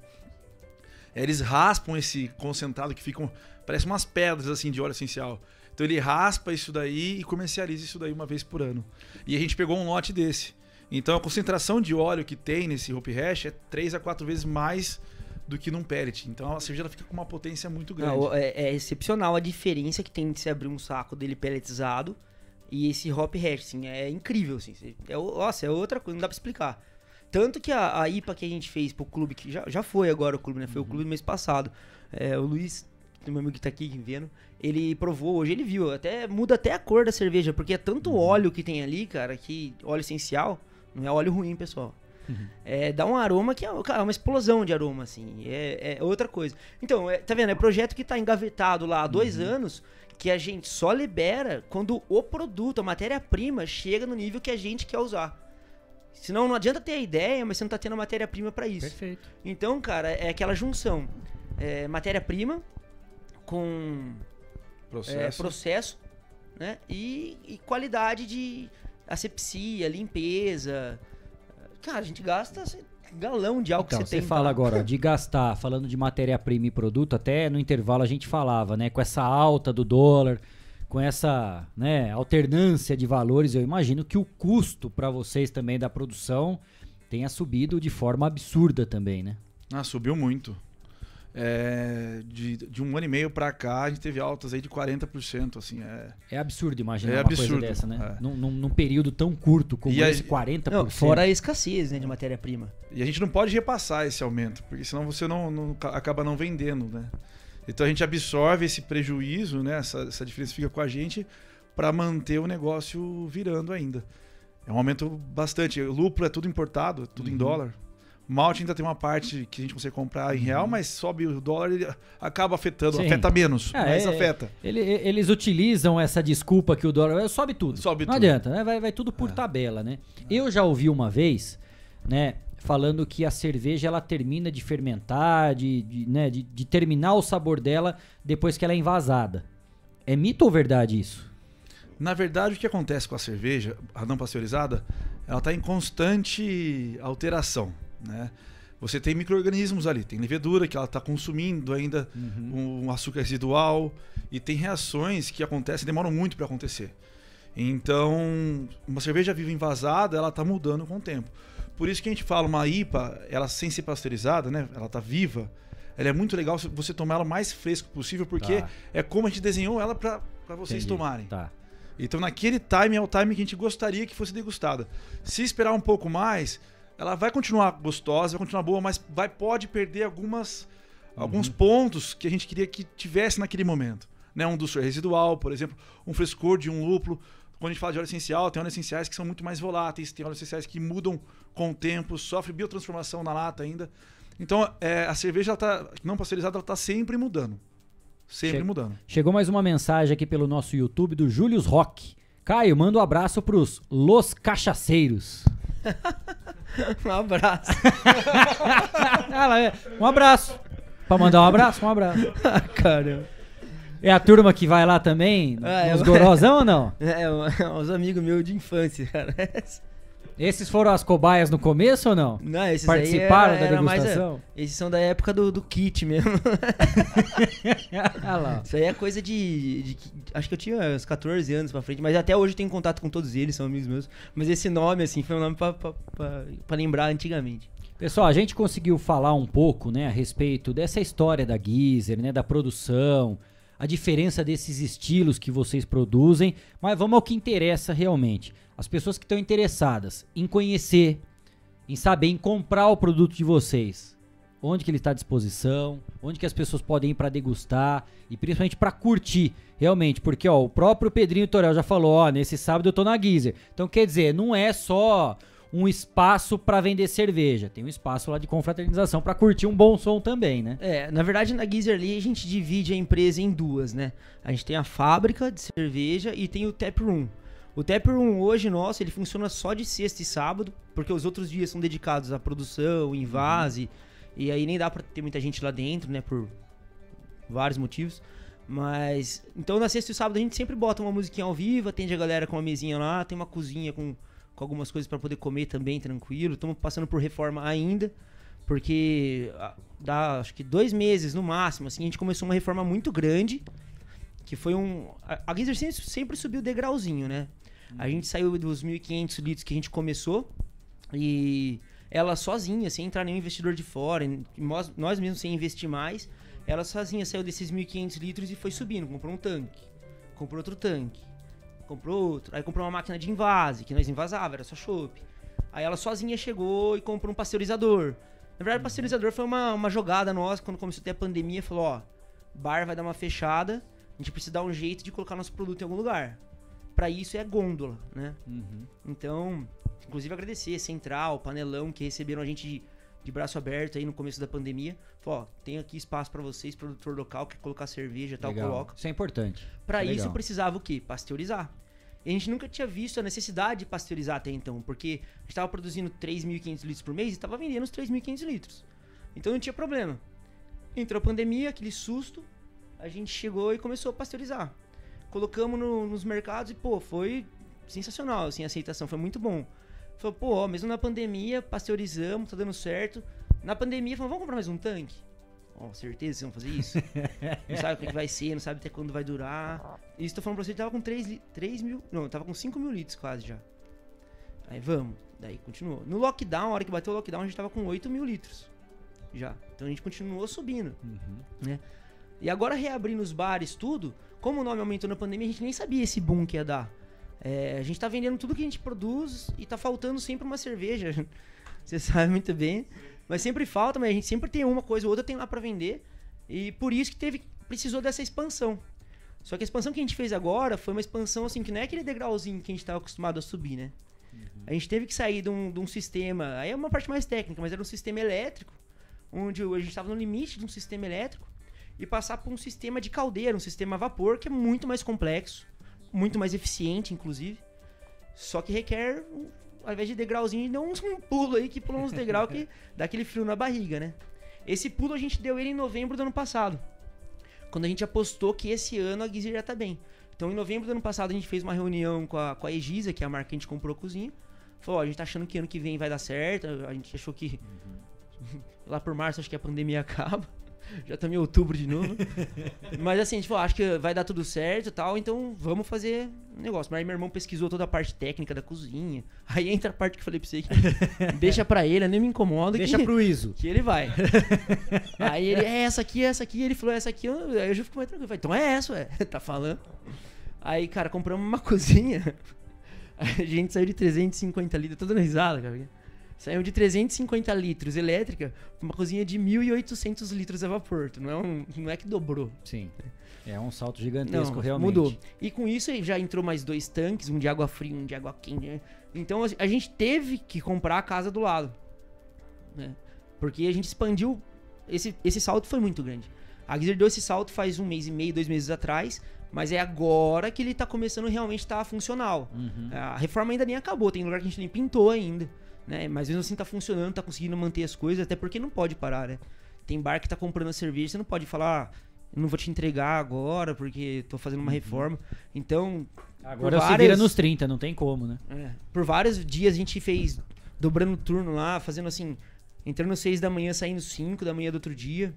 Eles raspam esse concentrado que ficam, parece umas pedras assim de óleo essencial. Então ele raspa isso daí e comercializa isso daí uma vez por ano. E a gente pegou um lote desse. Então a concentração de óleo que tem nesse Hope Hash é 3 a 4 vezes mais do que num pellet. Então a cerveja ela fica com uma potência muito grande. Não, é, é excepcional a diferença que tem de se abrir um saco dele pelletizado e esse hop hash, assim, é incrível, assim. É, nossa, é outra coisa, não dá pra explicar. tanto que a, a, IPA que a gente fez pro clube, que já, já foi agora o clube, né? Foi uhum. o clube do mês passado. É, o Luiz, meu amigo que tá aqui vendo, ele provou, hoje ele viu, até muda até a cor da cerveja, porque é tanto uhum. óleo que tem ali, cara, que óleo essencial, não é óleo ruim, pessoal. Uhum. É, dá um aroma que é, cara, é uma explosão de aroma, assim. É, é outra coisa. Então, é, tá vendo? É projeto que tá engavetado lá há dois uhum. anos que a gente só libera quando o produto, a matéria-prima, chega no nível que a gente quer usar. Senão não adianta ter a ideia, mas você não tá tendo a matéria-prima para isso. Perfeito. Então, cara, é aquela junção. É, matéria-prima com processo, é, processo né? E, e, qualidade de asepsia, limpeza. Cara, a gente gasta galão de álcool então, que você, você tem. fala agora de gastar, falando de matéria-prima e produto, até no intervalo a gente falava, né? Com essa alta do dólar, com essa né, alternância de valores, eu imagino que o custo para vocês também da produção tenha subido de forma absurda também, né? Ah, subiu muito. É, de, de um ano e meio para cá, a gente teve altas aí de 40%. Assim, é, é absurdo imaginar é uma absurdo, coisa dessa, né? É. Num, num, num, período tão curto como e esse, a, 40%. Não, fora a escassez né, de matéria-prima. E a gente não pode repassar esse aumento, porque senão você não, não acaba não vendendo, né? Então a gente absorve esse prejuízo, né? Essa, essa diferença fica com a gente para manter o negócio virando ainda. É um aumento bastante. O lúpulo é tudo importado, tudo uhum. em dólar. Malte ainda tem uma parte que a gente consegue comprar em real, uhum. mas sobe o dólar e acaba afetando. Sim. Afeta menos, é, mas é, afeta. Ele, eles utilizam essa desculpa que o dólar sobe tudo. Sobe Não tudo. adianta, né? vai, vai tudo por é. tabela, né? Eu já ouvi uma vez, né? Falando que a cerveja ela termina de fermentar, de, de, né, de, de terminar o sabor dela depois que ela é envasada. É mito ou verdade isso? Na verdade, o que acontece com a cerveja, a não pasteurizada, ela está em constante alteração. Né? Você tem micro-organismos ali, tem levedura que ela está consumindo ainda uhum. um açúcar residual e tem reações que acontecem, demoram muito para acontecer. Então, uma cerveja viva envasada, ela está mudando com o tempo. Por isso que a gente fala uma IPA, ela sem ser pasteurizada, né? Ela está viva. Ela é muito legal você tomar ela o mais fresco possível, porque tá. é como a gente desenhou ela para vocês Entendi. tomarem. Tá. Então, naquele time é o time que a gente gostaria que fosse degustada. Se esperar um pouco mais, ela vai continuar gostosa, vai continuar boa, mas vai pode perder algumas uhum. alguns pontos que a gente queria que tivesse naquele momento. Né? Um doçor residual, por exemplo, um frescor de um lúpulo. Quando a gente fala de óleo essencial, tem óleos essenciais que são muito mais voláteis, tem óleos essenciais que mudam com o tempo, sofre biotransformação na lata ainda. Então, é, a cerveja tá, não pasteurizada está sempre mudando. Sempre che mudando. Chegou mais uma mensagem aqui pelo nosso YouTube do Július Rock. Caio, manda um abraço pros Los Cachaceiros. *laughs* *laughs* um abraço. *laughs* um abraço. Pra mandar um abraço? Um abraço. *laughs* Caramba. É a turma que vai lá também? É, gorosão ou não? É, os amigos meus de infância, cara. Esses foram as cobaias no começo ou não? Não, esses Participaram era, da degustação? Mais, esses são da época do, do kit mesmo. *laughs* Isso aí é coisa de, de, Acho que eu tinha uns 14 anos pra frente, mas até hoje eu tenho contato com todos eles, são amigos meus. Mas esse nome, assim, foi um nome pra, pra, pra, pra lembrar antigamente. Pessoal, a gente conseguiu falar um pouco, né, a respeito dessa história da Geezer, né, da produção, a diferença desses estilos que vocês produzem, mas vamos ao que interessa realmente as pessoas que estão interessadas em conhecer, em saber, em comprar o produto de vocês, onde que ele está à disposição, onde que as pessoas podem ir para degustar e principalmente para curtir, realmente, porque ó, o próprio Pedrinho Torel já falou, ó, nesse sábado eu tô na Geezer. Então quer dizer, não é só um espaço para vender cerveja, tem um espaço lá de confraternização para curtir um bom som também, né? É, na verdade na Geezer ali a gente divide a empresa em duas, né? A gente tem a fábrica de cerveja e tem o tap room. O Tap Room hoje nosso, ele funciona só de sexta e sábado, porque os outros dias são dedicados à produção, invase, uhum. e aí nem dá pra ter muita gente lá dentro, né, por vários motivos. Mas, então na sexta e sábado a gente sempre bota uma musiquinha ao vivo, atende a galera com uma mesinha lá, tem uma cozinha com, com algumas coisas para poder comer também, tranquilo. Estamos passando por reforma ainda, porque ah, dá acho que dois meses no máximo, assim, a gente começou uma reforma muito grande, que foi um... A, Geyser sempre, sempre subiu degrauzinho, né? A gente saiu dos 1.500 litros que a gente começou e ela sozinha, sem entrar nenhum investidor de fora, nós, nós mesmos sem investir mais, ela sozinha saiu desses 1.500 litros e foi subindo. Comprou um tanque, comprou outro tanque, comprou outro. Aí comprou uma máquina de invase, que nós invasava, era só chope. Aí ela sozinha chegou e comprou um pasteurizador. Na verdade, o pasteurizador foi uma, uma jogada nossa quando começou a ter a pandemia. Falou: ó, bar vai dar uma fechada, a gente precisa dar um jeito de colocar nosso produto em algum lugar. Para isso é gôndola, né? Uhum. Então, inclusive agradecer Central, Panelão, que receberam a gente de, de braço aberto aí no começo da pandemia. Falou, ó, tem aqui espaço para vocês, produtor local, quer colocar cerveja e tal, Legal. coloca. Isso é importante. Para Legal. isso precisava o quê? Pasteurizar. E a gente nunca tinha visto a necessidade de pasteurizar até então, porque a gente estava produzindo 3.500 litros por mês e estava vendendo os 3.500 litros. Então não tinha problema. Entrou a pandemia, aquele susto, a gente chegou e começou a pasteurizar. Colocamos no- nos mercados e, pô, foi sensacional, assim, a aceitação, foi muito bom. Falou, pô, ó, mesmo na pandemia, pasteurizamos, tá dando certo. Na pandemia, falou, vamos comprar mais um tanque? Ó, certeza que vocês vão fazer isso? *laughs* não sabe o que que vai ser, não sabe até quando vai durar. Isso tô falando pra você, tava com 3, li- 3 mil. Não, tava com 5 mil litros quase já. Aí vamos. Daí continuou. No lockdown, a hora que bateu o lockdown, a gente tava com 8 mil litros. Já. Então a gente continuou subindo. Né? E agora reabrindo os bares, tudo, como o nome aumentou na pandemia, a gente nem sabia esse boom que ia dar. É, a gente tá vendendo tudo que a gente produz e tá faltando sempre uma cerveja. *laughs* Você sabe muito bem. Mas sempre falta, mas a gente sempre tem uma coisa ou outra tem lá pra vender. E por isso que teve precisou dessa expansão. Só que a expansão que a gente fez agora foi uma expansão assim que não é aquele degrauzinho que a gente estava acostumado a subir, né? A gente teve que sair de um, de um sistema, aí é uma parte mais técnica, mas era um sistema elétrico, onde a gente estava no limite de um sistema elétrico e passar para um sistema de caldeira, um sistema a vapor que é muito mais complexo, muito mais eficiente, inclusive. Só que requer, ao invés de degrauzinho, uns um pulo aí que pula uns degraus que *laughs* dá aquele frio na barriga, né? Esse pulo a gente deu ele em novembro do ano passado. Quando a gente apostou que esse ano a Geyser já tá bem. Então, em novembro do ano passado, a gente fez uma reunião com a, com a Egisa, que é a marca que a gente comprou a cozinha. Falou, ó, a gente tá achando que ano que vem vai dar certo. A gente achou que *laughs* lá por março acho que a pandemia *laughs* acaba. Já estamos em outubro de novo. *laughs* Mas assim, a gente falou, acho que vai dar tudo certo e tal, então vamos fazer um negócio. Mas aí meu irmão pesquisou toda a parte técnica da cozinha. Aí entra a parte que eu falei pra você que *laughs* deixa pra ele, nem me incomoda. Deixa que, pro Iso. Que ele vai. *laughs* aí ele, é essa aqui, é essa aqui. Ele falou, essa aqui. eu- Aí eu já fico mais tranquilo. Falei, então é essa, ué. tá falando. Aí, cara, compramos uma cozinha. A gente saiu de 350 litros, tô dando risada, cara. Saiu de 350 litros elétrica pra uma cozinha de 1.800 litros a vapor. Não é, um, não é que dobrou. Sim. É um salto gigantesco, Não, realmente. mudou. E com isso já entrou mais dois tanques, um de água fria, um de água quente. né? Então a gente teve que comprar a casa do lado. né? Porque a gente expandiu. Esse, esse salto foi muito grande. A Geyser deu esse salto faz um mês e meio, dois meses atrás. Mas é agora que ele tá começando realmente a estar funcional. Uhum. A reforma ainda nem acabou, tem lugar que a gente nem pintou ainda. Né? Mas mesmo assim tá funcionando, tá conseguindo manter as coisas, até porque não pode parar, né? Tem bar que tá comprando a cerveja, você não pode falar, ah, eu não vou te entregar agora porque tô fazendo uma reforma. Então. Uhum. Agora por se vira nos 30, não tem como, né? é, por vários dias a gente fez dobrando turno lá, fazendo assim, entrando às 6 da manhã, saindo 5 da manhã do outro dia.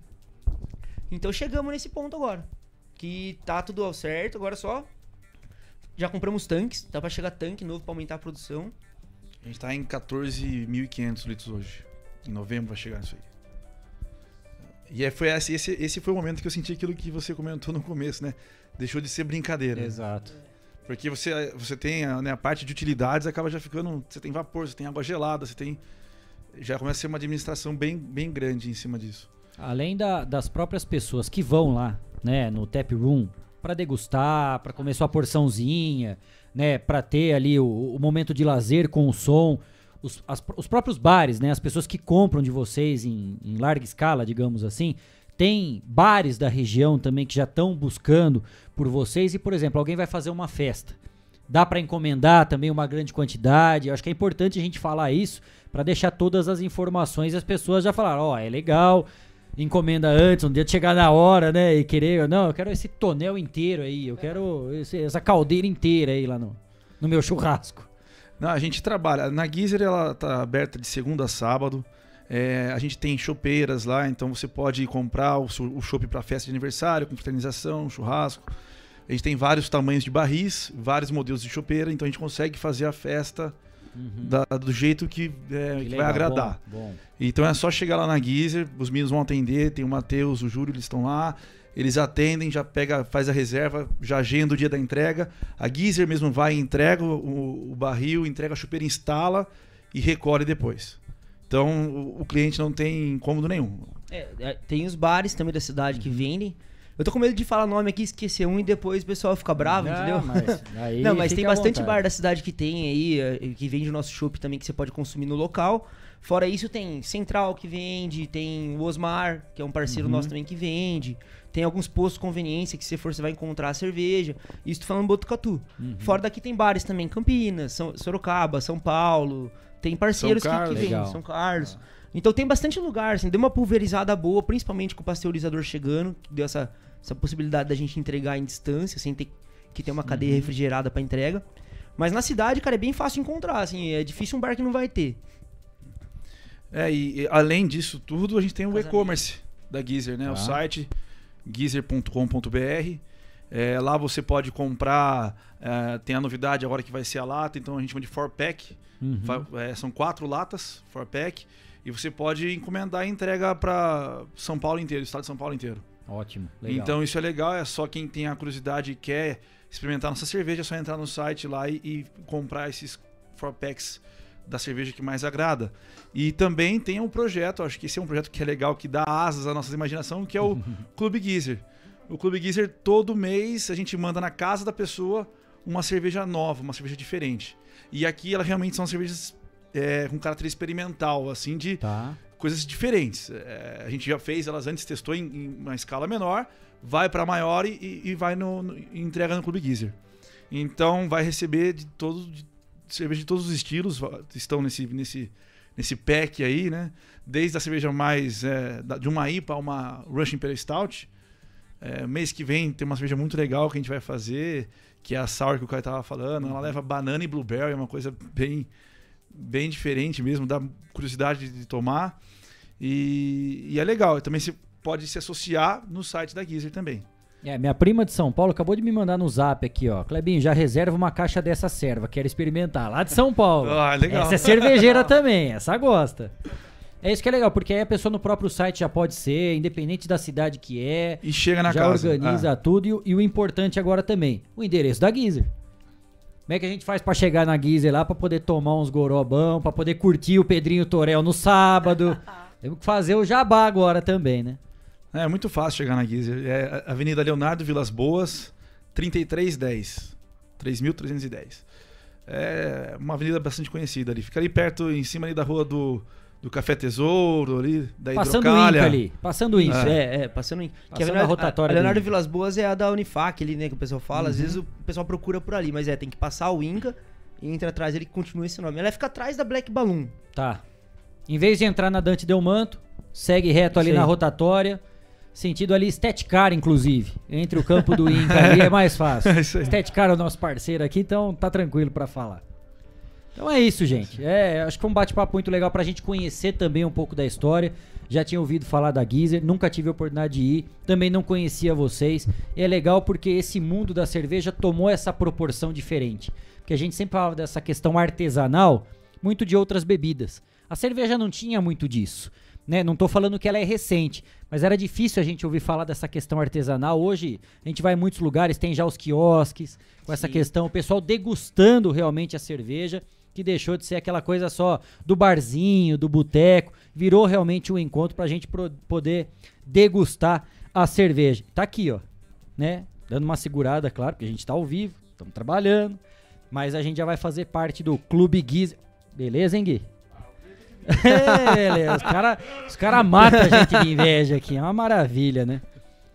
Então chegamos nesse ponto agora. Que tá tudo ao certo, agora só. Já compramos tanques, dá pra chegar tanque novo pra aumentar a produção. A gente tá em 14.500 litros hoje. Em novembro vai chegar isso aí. E é, foi esse, esse, esse foi o momento que eu senti aquilo que você comentou no começo, né? Deixou de ser brincadeira. Exato. Porque você, você tem a, né, a parte de utilidades, acaba já ficando. Você tem vapor, você tem água gelada, você tem. Já começa a ser uma administração bem, bem grande em cima disso. Além da- das próprias pessoas que vão lá, né, no tap room, para degustar, para comer sua porçãozinha, né, para ter ali o, o momento de lazer com o som, os, as- os próprios bares, né, as pessoas que compram de vocês em, em larga escala, digamos assim, tem bares da região também que já estão buscando por vocês e, por exemplo, alguém vai fazer uma festa. Dá para encomendar também uma grande quantidade. Eu acho que é importante a gente falar isso para deixar todas as informações e as pessoas já falaram, ó, é legal, encomenda antes, um dia de chegar na hora, né, e querer, não, eu quero esse tonel inteiro aí, eu quero esse- essa caldeira inteira aí lá no, no meu churrasco. Não, a gente trabalha. Na Geyser ela tá aberta de segunda a sábado. É, a gente tem chopeiras lá, então você pode comprar o, o chopp para festa de aniversário, com fraternização, churrasco. A gente tem vários tamanhos de barris, vários modelos de chopeira, então a gente consegue fazer a festa da- do jeito que, é, que legal, vai agradar. bom, bom. Então é só chegar lá na Geyser, os meninos vão atender, tem o Matheus, o Júlio, eles estão lá, eles atendem, já pega, faz a reserva, já agenda o dia da entrega. A Geyser mesmo vai e entrega o, o barril, entrega a chupeira, instala e recolhe depois. Então o, o cliente não tem incômodo nenhum. É, é, tem os bares também da cidade que vendem. Eu tô com medo de falar nome aqui, esquecer um e depois o pessoal fica bravo, Não, entendeu? mas *laughs* não, mas tem bastante bar da cidade que tem aí, eh, que vende o nosso chopp também, que você pode consumir no local. Fora isso, tem Central que vende, tem o Osmar, que é um parceiro Uhum. nosso também que vende. Tem alguns postos de conveniência que se for, você vai encontrar a cerveja. Isso tô falando Botucatu. Uhum. Fora daqui tem bares também, Campinas, São, Sorocaba, São Paulo. Tem parceiros que, que vendem. São Carlos. Então tem bastante lugar, assim, deu uma pulverizada boa, principalmente com o pasteurizador chegando, que deu essa, essa possibilidade da gente entregar em distância, sem ter que ter uma cadeia Uhum. refrigerada pra entrega. Mas na cidade, cara, é bem fácil encontrar, assim, é difícil um bar que não vai ter. É, e, e além disso tudo, a gente tem o e-commerce da Geezer, né? O Tá. site geezer.com.br. É, lá você pode comprar. é, tem a novidade agora que vai ser a lata, então a gente chama de 4-pack. Uhum. É, são quatro latas, 4-pack. E você pode encomendar e entrega para São Paulo inteiro, estado de São Paulo inteiro. Ótimo, legal. Então isso é legal, é só quem tem a curiosidade e quer experimentar nossa cerveja, é só entrar no site lá e, e comprar esses 4-packs da cerveja que mais agrada. E também tem um projeto, acho que esse é um projeto que é legal, que dá asas à nossa imaginação, que é o *laughs* Clube Geezer. O Clube Geezer, todo mês, a gente manda na casa da pessoa uma cerveja nova, uma cerveja diferente. E aqui, ela realmente são cervejas é, com caráter experimental, assim, de Tá. Coisas diferentes. É, a gente já fez elas antes, testou em, em uma escala menor, vai para maior e, e vai no, no- entrega no Clube Geezer. Então vai receber de todos de cerveja de todos os estilos estão nesse nesse nesse pack aí, né? Desde a cerveja mais é, de uma IPA a uma Russian Imperial Stout. É, mês que vem tem uma cerveja muito legal que a gente vai fazer, que é a sour que o cara tava falando. Ela leva banana e blueberry, é uma coisa bem bem diferente mesmo, dá curiosidade de tomar. E, e é legal, também você pode se associar no site da Geezer também. É, minha prima de São Paulo acabou de me mandar no zap aqui, ó. Clebinho, já reserva uma caixa dessa serva, quero experimentar. Lá de São Paulo. Ah, legal. Essa é cervejeira *laughs* também, essa gosta. É isso que é legal, porque aí a pessoa no próprio site já pode ser, independente da cidade que é. E chega na já casa. organiza Ah. tudo. E, o- e o importante agora também, o endereço da Geezer. Como é que a gente faz pra chegar na Geezer lá, pra poder tomar uns gorobão, pra poder curtir o Pedrinho Torel no sábado? *laughs* Temos que fazer o jabá agora também, né? É muito fácil chegar na Geezer. É Avenida Leonardo Vilas Boas, 3310. 3310. É uma avenida bastante conhecida ali. Fica ali perto, em cima ali da rua do, do Café Tesouro, ali, da Passando o Hidrocalha. Inca ali, passando o Inca. É, é, passando em. que Passando a, Leonardo- a rotatória a Leonardo do- Vilas Boas é a da Unifac ali, né? Que o pessoal fala. Às Uhum. vezes o pessoal procura por ali, mas é, tem que passar o Inca e entra atrás ele que continua esse nome. Ela fica atrás da Black Balloon. Tá. Em vez de entrar na Dante Delmanto, segue reto ali Isso na rotatória. Sentido ali Estética, inclusive. Entre o campo do Inca ali é mais *laughs* fácil. É isso aí. Estética é o nosso parceiro aqui, então tá tranquilo pra falar. Então é isso, gente. É, acho que foi um bate-papo muito legal pra gente conhecer também um pouco da história. Já tinha ouvido falar da Geezer, nunca tive a oportunidade de ir, também não conhecia vocês. E é legal porque esse mundo da cerveja tomou essa proporção diferente. Porque a gente sempre falava dessa questão artesanal, muito de outras bebidas. A cerveja não tinha muito disso. Né? Não tô falando que ela é recente, mas era difícil a gente ouvir falar dessa questão artesanal. Hoje a gente vai em muitos lugares, tem já os quiosques com essa questão, o pessoal degustando realmente a cerveja, que deixou de ser aquela coisa só do barzinho, do boteco, virou realmente um encontro pra gente pro- poder degustar a cerveja. Tá aqui, ó, né? Dando uma segurada, claro, porque a gente tá ao vivo, estamos trabalhando, mas a gente já vai fazer parte do Clube Geezer. Beleza, hein, Gui? É. Os caras cara matam a gente de inveja aqui. É uma maravilha, né?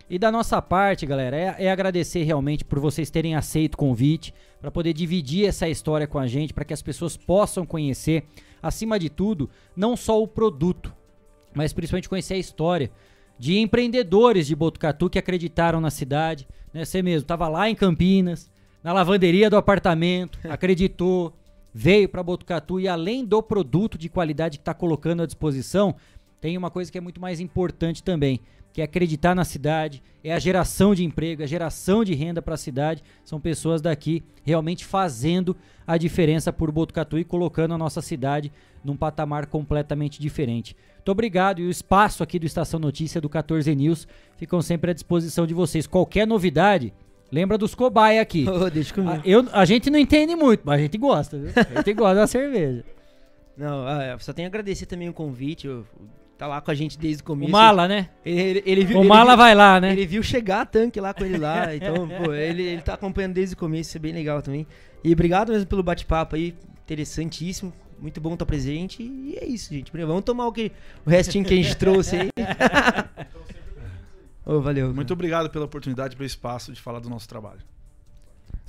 E da nossa parte, galera, é, é agradecer realmente por vocês terem aceito o convite, para poder dividir essa história com a gente, para que as pessoas possam conhecer, acima de tudo, não só o produto, mas principalmente conhecer a história de empreendedores de Botucatu que acreditaram na cidade. Né? Você mesmo estava lá em Campinas, na lavanderia do apartamento, *laughs* acreditou, veio para Botucatu e além do produto de qualidade que está colocando à disposição, tem uma coisa que é muito mais importante também, que é acreditar na cidade, é a geração de emprego, a geração de renda para a cidade. São pessoas daqui realmente fazendo a diferença por Botucatu e colocando a nossa cidade num patamar completamente diferente. Muito obrigado e o espaço aqui do Estação Notícia do 14 News ficam sempre à disposição de vocês. Qualquer novidade, lembra dos cobaia aqui. Ô, deixa comigo. A, eu, a gente não entende muito, mas a gente gosta, viu? A gente gosta da cerveja. Não, ah, só tenho a agradecer também o convite. eu- tá lá com a gente desde o começo. O Mala, né? Ele, ele, ele viu, O ele Mala viu- vai lá, né? Ele viu chegar a tanque lá com ele lá. *laughs* Então, pô, ele, ele tá acompanhando desde o começo, isso é bem legal também. E obrigado mesmo pelo bate-papo aí. Interessantíssimo. Muito bom estar presente. E é isso, gente. Vamos tomar o, que, o restinho que a gente trouxe aí. *laughs* Ô, valeu. Muito obrigado pela oportunidade, pelo espaço de falar do nosso trabalho.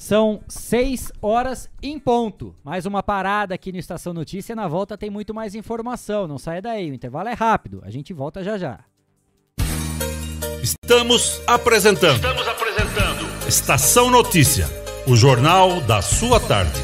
São 6 horas em ponto. Mais uma parada aqui no Estação Notícia. Na volta tem muito mais informação. Não saia daí, o intervalo é rápido. A gente volta já já. Estamos apresentando. Estamos apresentando. Estação Notícia, o jornal da sua tarde.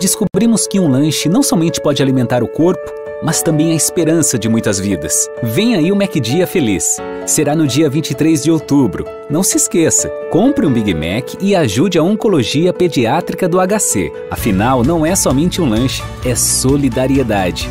Descobrimos que um lanche não somente pode alimentar o corpo, mas também a esperança de muitas vidas. Vem aí o MacDia Feliz. Será no dia 23 de outubro. Não se esqueça, compre um Big Mac e ajude a Oncologia Pediátrica do HC. Afinal, não é somente um lanche, é solidariedade.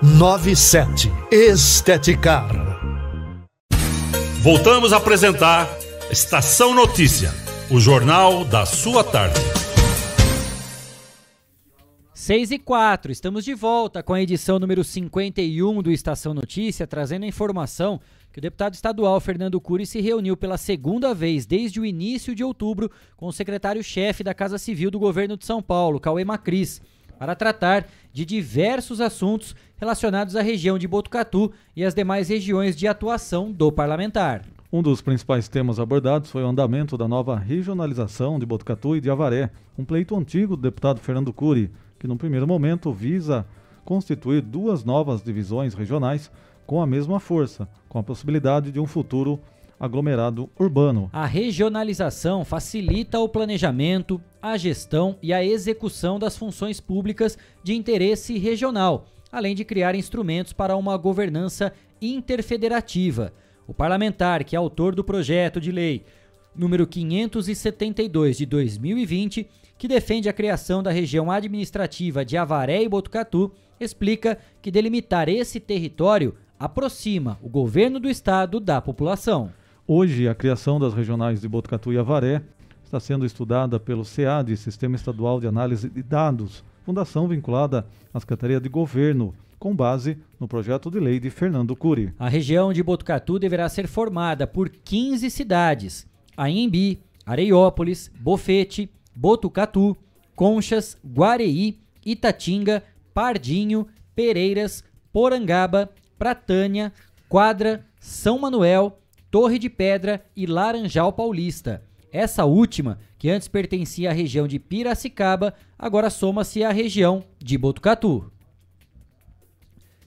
3497. Esteticar. Voltamos a apresentar Estação Notícia, o jornal da sua tarde. 6 e 4, estamos de volta com a edição número 51 do Estação Notícia, trazendo a informação que o deputado estadual Fernando Cury se reuniu pela segunda vez desde o início de outubro com o secretário-chefe da Casa Civil do governo de São Paulo, Cauê Macris, para tratar de diversos assuntos relacionados à região de Botucatu e as demais regiões de atuação do parlamentar. Um dos principais temas abordados foi o andamento da nova regionalização de Botucatu e de Avaré, um pleito antigo do deputado Fernando Cury, que no primeiro momento visa constituir duas novas divisões regionais com a mesma força, com a possibilidade de um futuro aglomerado urbano. A regionalização facilita o planejamento, a gestão e a execução das funções públicas de interesse regional, além de criar instrumentos para uma governança interfederativa. O parlamentar, que é autor do projeto de lei número 572 de 2020, que defende a criação da região administrativa de Avaré e Botucatu, explica que delimitar esse território aproxima o governo do estado da população. Hoje, a criação das regionais de Botucatu e Avaré está sendo estudada pelo SEAD, Sistema Estadual de Análise de Dados, fundação vinculada à Secretaria de Governo, com base no projeto de lei de Fernando Cury. A região de Botucatu deverá ser formada por 15 cidades: Anhembi, Areiópolis, Bofete, Botucatu, Conchas, Guareí, Itatinga, Pardinho, Pereiras, Porangaba, Pratânia, Quadra, São Manuel, Torre de Pedra e Laranjal Paulista. Essa última, que antes pertencia à região de Piracicaba, agora soma-se à região de Botucatu.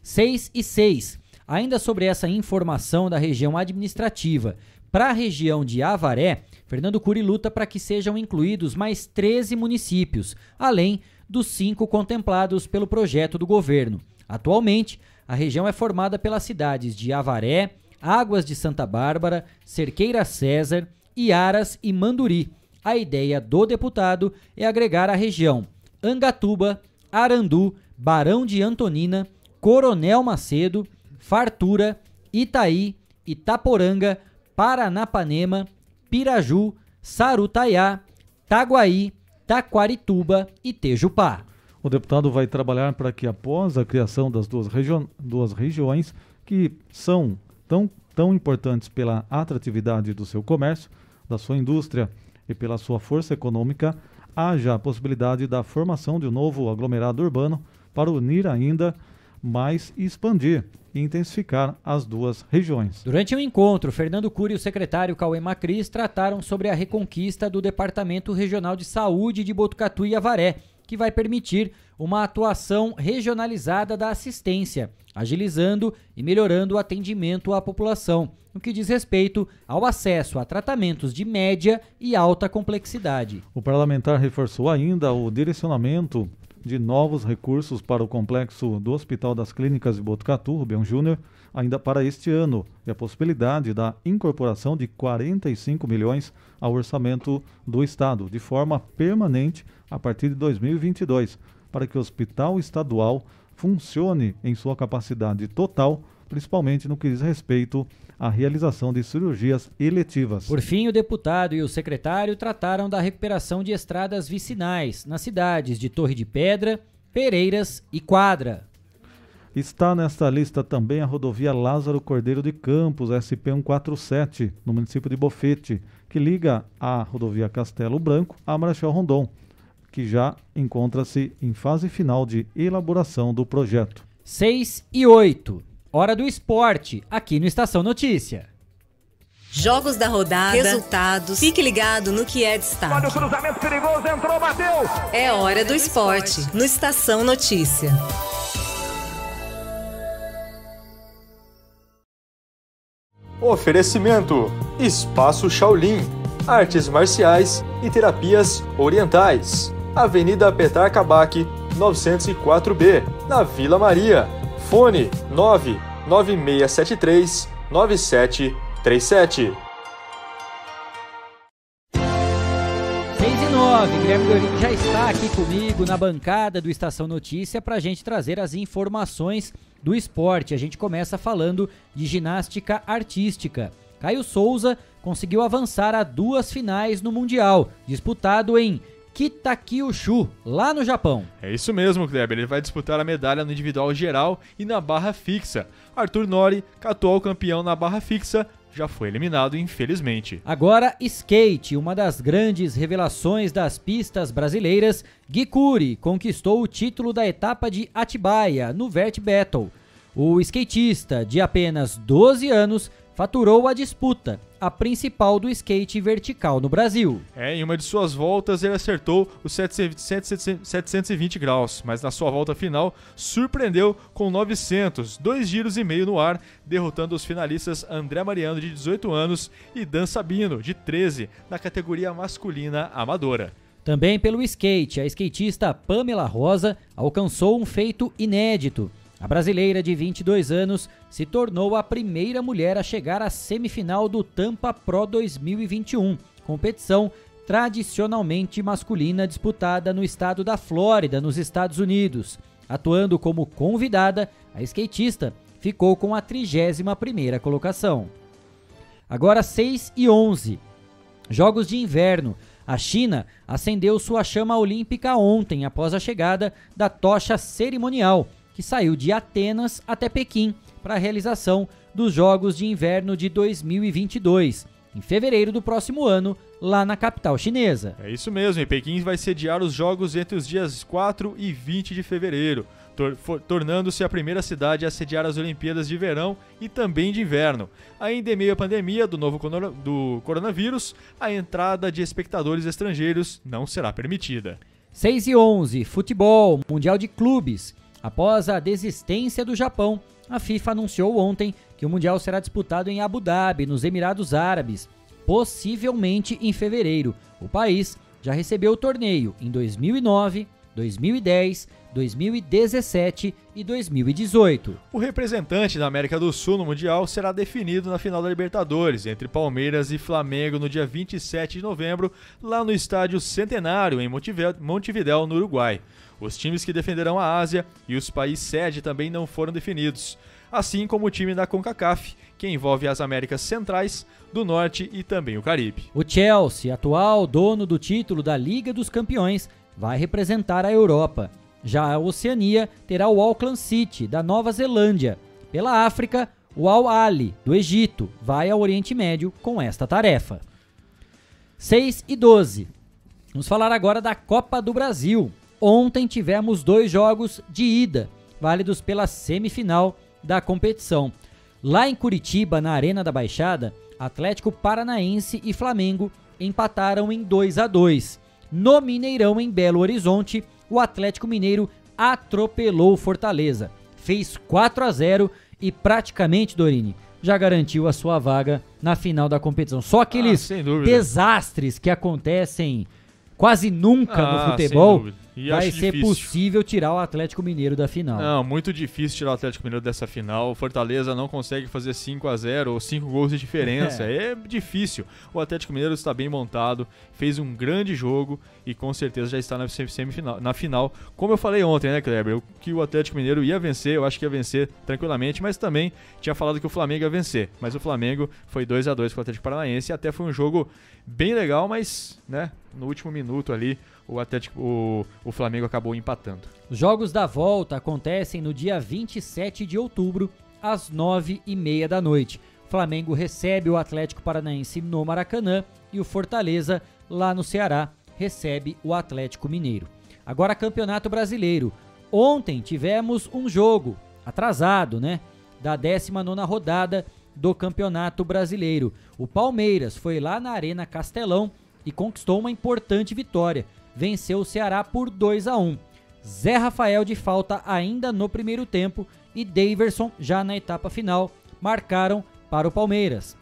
6 e 6. Ainda sobre essa informação da região administrativa, para a região de Avaré, Fernando Cury luta para que sejam incluídos mais 13 municípios, além dos cinco contemplados pelo projeto do governo. Atualmente, a região é formada pelas cidades de Avaré, Águas de Santa Bárbara, Cerqueira César, Iaras e Manduri. A ideia do deputado é agregar a região Angatuba, Arandu, Barão de Antonina, Coronel Macedo, Fartura, Itaí, Itaporanga, Paranapanema, Piraju, Sarutaiá, Taguaí, Taquarituba e Tejupá. O deputado vai trabalhar para que, após a criação das duas, duas regiões, que são tão, tão importantes pela atratividade do seu comércio, da sua indústria e pela sua força econômica, haja a possibilidade da formação de um novo aglomerado urbano para unir ainda mais e expandir e intensificar as duas regiões. Durante o um encontro, Fernando Cury e o secretário Cauê Macris trataram sobre a reconquista do Departamento Regional de Saúde de Botucatu e Avaré, que vai permitir uma atuação regionalizada da assistência, agilizando e melhorando o atendimento à população, no que diz respeito ao acesso a tratamentos de média e alta complexidade. O parlamentar reforçou ainda o direcionamento de novos recursos para o complexo do Hospital das Clínicas de Botucatu, Rubem Júnior, ainda para este ano, e a possibilidade da incorporação de 45 milhões ao orçamento do Estado, de forma permanente a partir de 2022, para que o Hospital Estadual funcione em sua capacidade total, principalmente no que diz respeito à realização de cirurgias eletivas. Por fim, o deputado e o secretário trataram da recuperação de estradas vicinais nas cidades de Torre de Pedra, Pereiras e Quadra. Está nesta lista também a rodovia Lázaro Cordeiro de Campos, SP147, no município de Bofete, que liga a rodovia Castelo Branco a Marechal Rondon, que já encontra-se em fase final de elaboração do projeto. 6 e 8. Hora do esporte, aqui no Estação Notícia. Jogos da rodada, resultados. Fique ligado no que é destaque. Olha o cruzamento perigoso, entrou, bateu. É hora do esporte, no Estação Notícia. Oferecimento: Espaço Shaolin, Artes Marciais e Terapias Orientais. Avenida Petar Kabak, 904B, na Vila Maria. Fone 99673 9737. 6 e 9, Guilherme Dorino já está aqui comigo na bancada do Estação Notícia para a gente trazer as informações do esporte. A gente começa falando de ginástica artística. Caio Souza conseguiu avançar a duas finais no Mundial, disputado em Kitakyushu, lá no Japão. É isso mesmo, Kleber. Ele vai disputar a medalha no individual geral e na barra fixa. Arthur Nori, atual campeão na barra fixa, já foi eliminado, infelizmente. Agora, skate, uma das grandes revelações das pistas brasileiras, Gui Curi conquistou o título da etapa de Atibaia, no Vert Battle. O skatista, de apenas 12 anos, faturou a disputa, a principal do skate vertical no Brasil. É, em uma de suas voltas ele acertou os 720 graus, mas na sua volta final surpreendeu com 900, dois giros e meio no ar, derrotando os finalistas André Mariano, de 18 anos, e Dan Sabino, de 13, na categoria masculina amadora. Também pelo skate, a skatista Pamela Rosa alcançou um feito inédito a brasileira de 22 anos se tornou a primeira mulher a chegar à semifinal do Tampa Pro 2021, competição tradicionalmente masculina disputada no estado da Flórida, nos Estados Unidos. Atuando como convidada, a skatista ficou com a 31ª colocação. Agora 6 e 11. Jogos de inverno. A China acendeu sua chama olímpica ontem após a chegada da tocha cerimonial que saiu de Atenas até Pequim para a realização dos Jogos de Inverno de 2022, em fevereiro do próximo ano, lá na capital chinesa. É isso mesmo, e Pequim vai sediar os Jogos entre os dias 4 e 20 de fevereiro, tor tornando-se a primeira cidade a sediar as Olimpíadas de Verão e também de Inverno. Ainda em meio à pandemia do novo do coronavírus, a entrada de espectadores estrangeiros não será permitida. 6 e 11, futebol, Mundial de Clubes. Após a desistência do Japão, a FIFA anunciou ontem que o Mundial será disputado em Abu Dhabi, nos Emirados Árabes, possivelmente em fevereiro. O país já recebeu o torneio em 2009, 2010, 2017 e 2018. O representante da América do Sul no Mundial será definido na final da Libertadores, entre Palmeiras e Flamengo, no dia 27 de novembro, lá no Estádio Centenário, em Montevidéu, no Uruguai. Os times que defenderão a Ásia e os países sede também não foram definidos, assim como o time da CONCACAF, que envolve as Américas Centrais, do Norte e também o Caribe. O Chelsea, atual dono do título da Liga dos Campeões, vai representar a Europa. Já a Oceania terá o Auckland City, da Nova Zelândia. Pela África, o Al Ali, do Egito, vai ao Oriente Médio com esta tarefa. 6 e 12. Vamos falar agora da Copa do Brasil. Ontem tivemos dois jogos de ida, válidos pela semifinal da competição. Lá em Curitiba, na Arena da Baixada, Atlético Paranaense e Flamengo empataram em 2 a 2. No Mineirão, em Belo Horizonte, o Atlético Mineiro atropelou o Fortaleza. Fez 4 a 0 e praticamente, Dorini, já garantiu a sua vaga na final da competição. Só aqueles ah, desastres que acontecem quase nunca ah, no futebol e vai ser difícil. possível tirar o Atlético Mineiro da final. Não, muito difícil tirar o Atlético Mineiro dessa final. O Fortaleza não consegue fazer 5 a 0 ou 5 gols de diferença. É. *laughs* é difícil. O Atlético Mineiro está bem montado, fez um grande jogo e com certeza já está na semifinal, na final. Como eu falei ontem, né, Kleber? Que o Atlético Mineiro ia vencer, eu acho que ia vencer tranquilamente, mas também tinha falado que o Flamengo ia vencer. Mas o Flamengo foi 2 a 2 com o Atlético Paranaense e até foi um jogo bem legal, mas, né, no último minuto ali o Atlético, o, o Flamengo acabou empatando. Os jogos da volta acontecem no dia 27 de outubro, às 9h30 da noite. Flamengo recebe o Atlético Paranaense no Maracanã e o Fortaleza, lá no Ceará, recebe o Atlético Mineiro. Agora, Campeonato Brasileiro. Ontem tivemos um jogo atrasado, né? Da 19 rodada do Campeonato Brasileiro. O Palmeiras foi lá na Arena Castelão e conquistou uma importante vitória venceu o Ceará por 2 a 1. Zé Rafael de falta ainda no primeiro tempo e Daverson já na etapa final marcaram para o Palmeiras.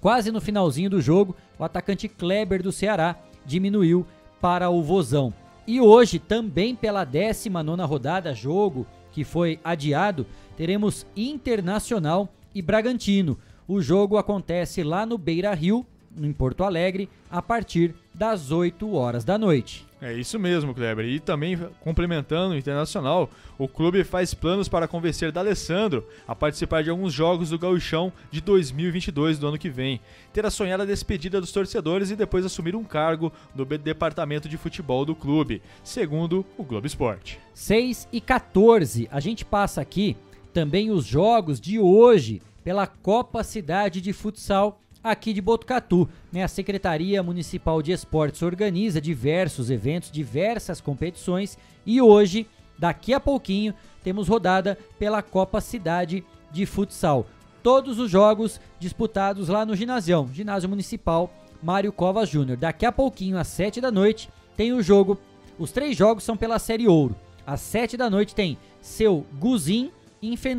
Quase no finalzinho do jogo, o atacante Kleber do Ceará diminuiu para o Vozão. E hoje, também pela 19 rodada, jogo que foi adiado, teremos Internacional e Bragantino. O jogo acontece lá no Beira Rio, em Porto Alegre, a partir das 8 horas da noite. É isso mesmo, Kleber. E também complementando o Internacional, o clube faz planos para convencer D'Alessandro a participar de alguns jogos do Gauchão de 2022 do ano que vem. Ter a sonhada despedida dos torcedores e depois assumir um cargo no departamento de futebol do clube, segundo o Globo Esporte. 6 e 14. A gente passa aqui também os jogos de hoje pela Copa Cidade de Futsal aqui de Botucatu. Né? A Secretaria Municipal de Esportes organiza diversos eventos, diversas competições e hoje, daqui a pouquinho, temos rodada pela Copa Cidade de Futsal. Todos os jogos disputados lá no ginásio, ginásio municipal Mário Covas Júnior. Daqui a pouquinho, às 7 da noite, tem o jogo. Os três jogos são pela Série Ouro. Às 7 da noite tem seu Guzin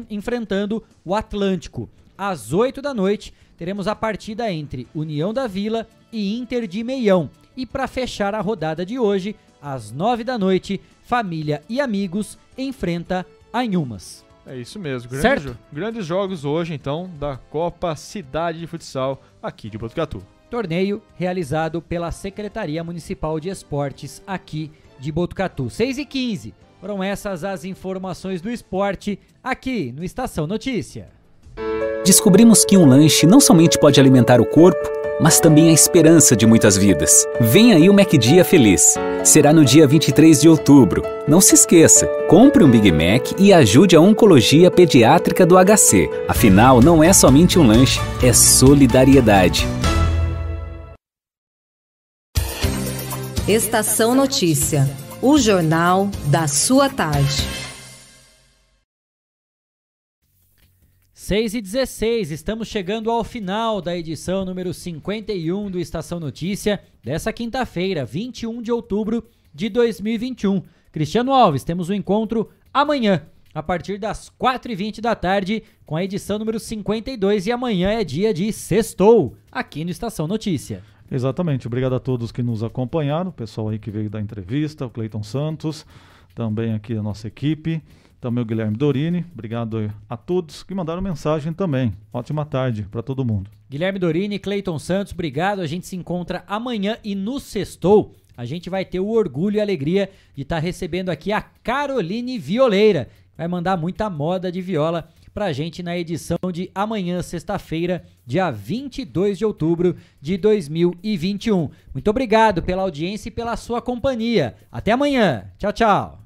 enfrentando o Atlântico. Às 8 da noite teremos a partida entre União da Vila e Inter de Meião. E para fechar a rodada de hoje, às 9 da noite, Família e Amigos enfrenta Anhumas. É isso mesmo. Grandes, certo? jo grandes jogos hoje, então, da Copa Cidade de Futsal aqui de Botucatu. Torneio realizado pela Secretaria Municipal de Esportes aqui de Botucatu. 6 e 15 foram essas as informações do esporte aqui no Estação Notícia. Descobrimos que um lanche não somente pode alimentar o corpo, mas também a esperança de muitas vidas. Vem aí o MacDia Feliz. Será no dia 23 de outubro. Não se esqueça, compre um Big Mac e ajude a Oncologia Pediátrica do HC. Afinal, não é somente um lanche, é solidariedade. Estação Notícia, o jornal da sua tarde. 6 e 16, estamos chegando ao final da edição número 51 do Estação Notícia dessa quinta-feira, 21 de outubro de 2021. Cristiano Alves, temos um encontro amanhã, a partir das 4h20 da tarde, com a edição número 52 e amanhã é dia de sextou, aqui no Estação Notícia. Exatamente. Obrigado a todos que nos acompanharam, o pessoal aí que veio da entrevista, o Cleiton Santos, também aqui a nossa equipe, também o Guilherme Dorini. Obrigado a todos que mandaram mensagem também. Ótima tarde para todo mundo. Guilherme Dorini, Cleiton Santos, obrigado. A gente se encontra amanhã e no sextou a gente vai ter o orgulho e alegria de estar tá recebendo aqui a Caroline Violeira. Vai mandar muita moda de viola pra gente na edição de amanhã, sexta-feira, dia 22 de outubro de 2021. Muito obrigado pela audiência e pela sua companhia. Até amanhã. Tchau, tchau.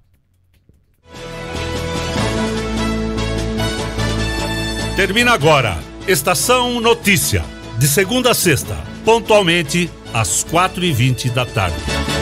Termina agora. Estação Notícia. De segunda a sexta, pontualmente às 4h20 da tarde.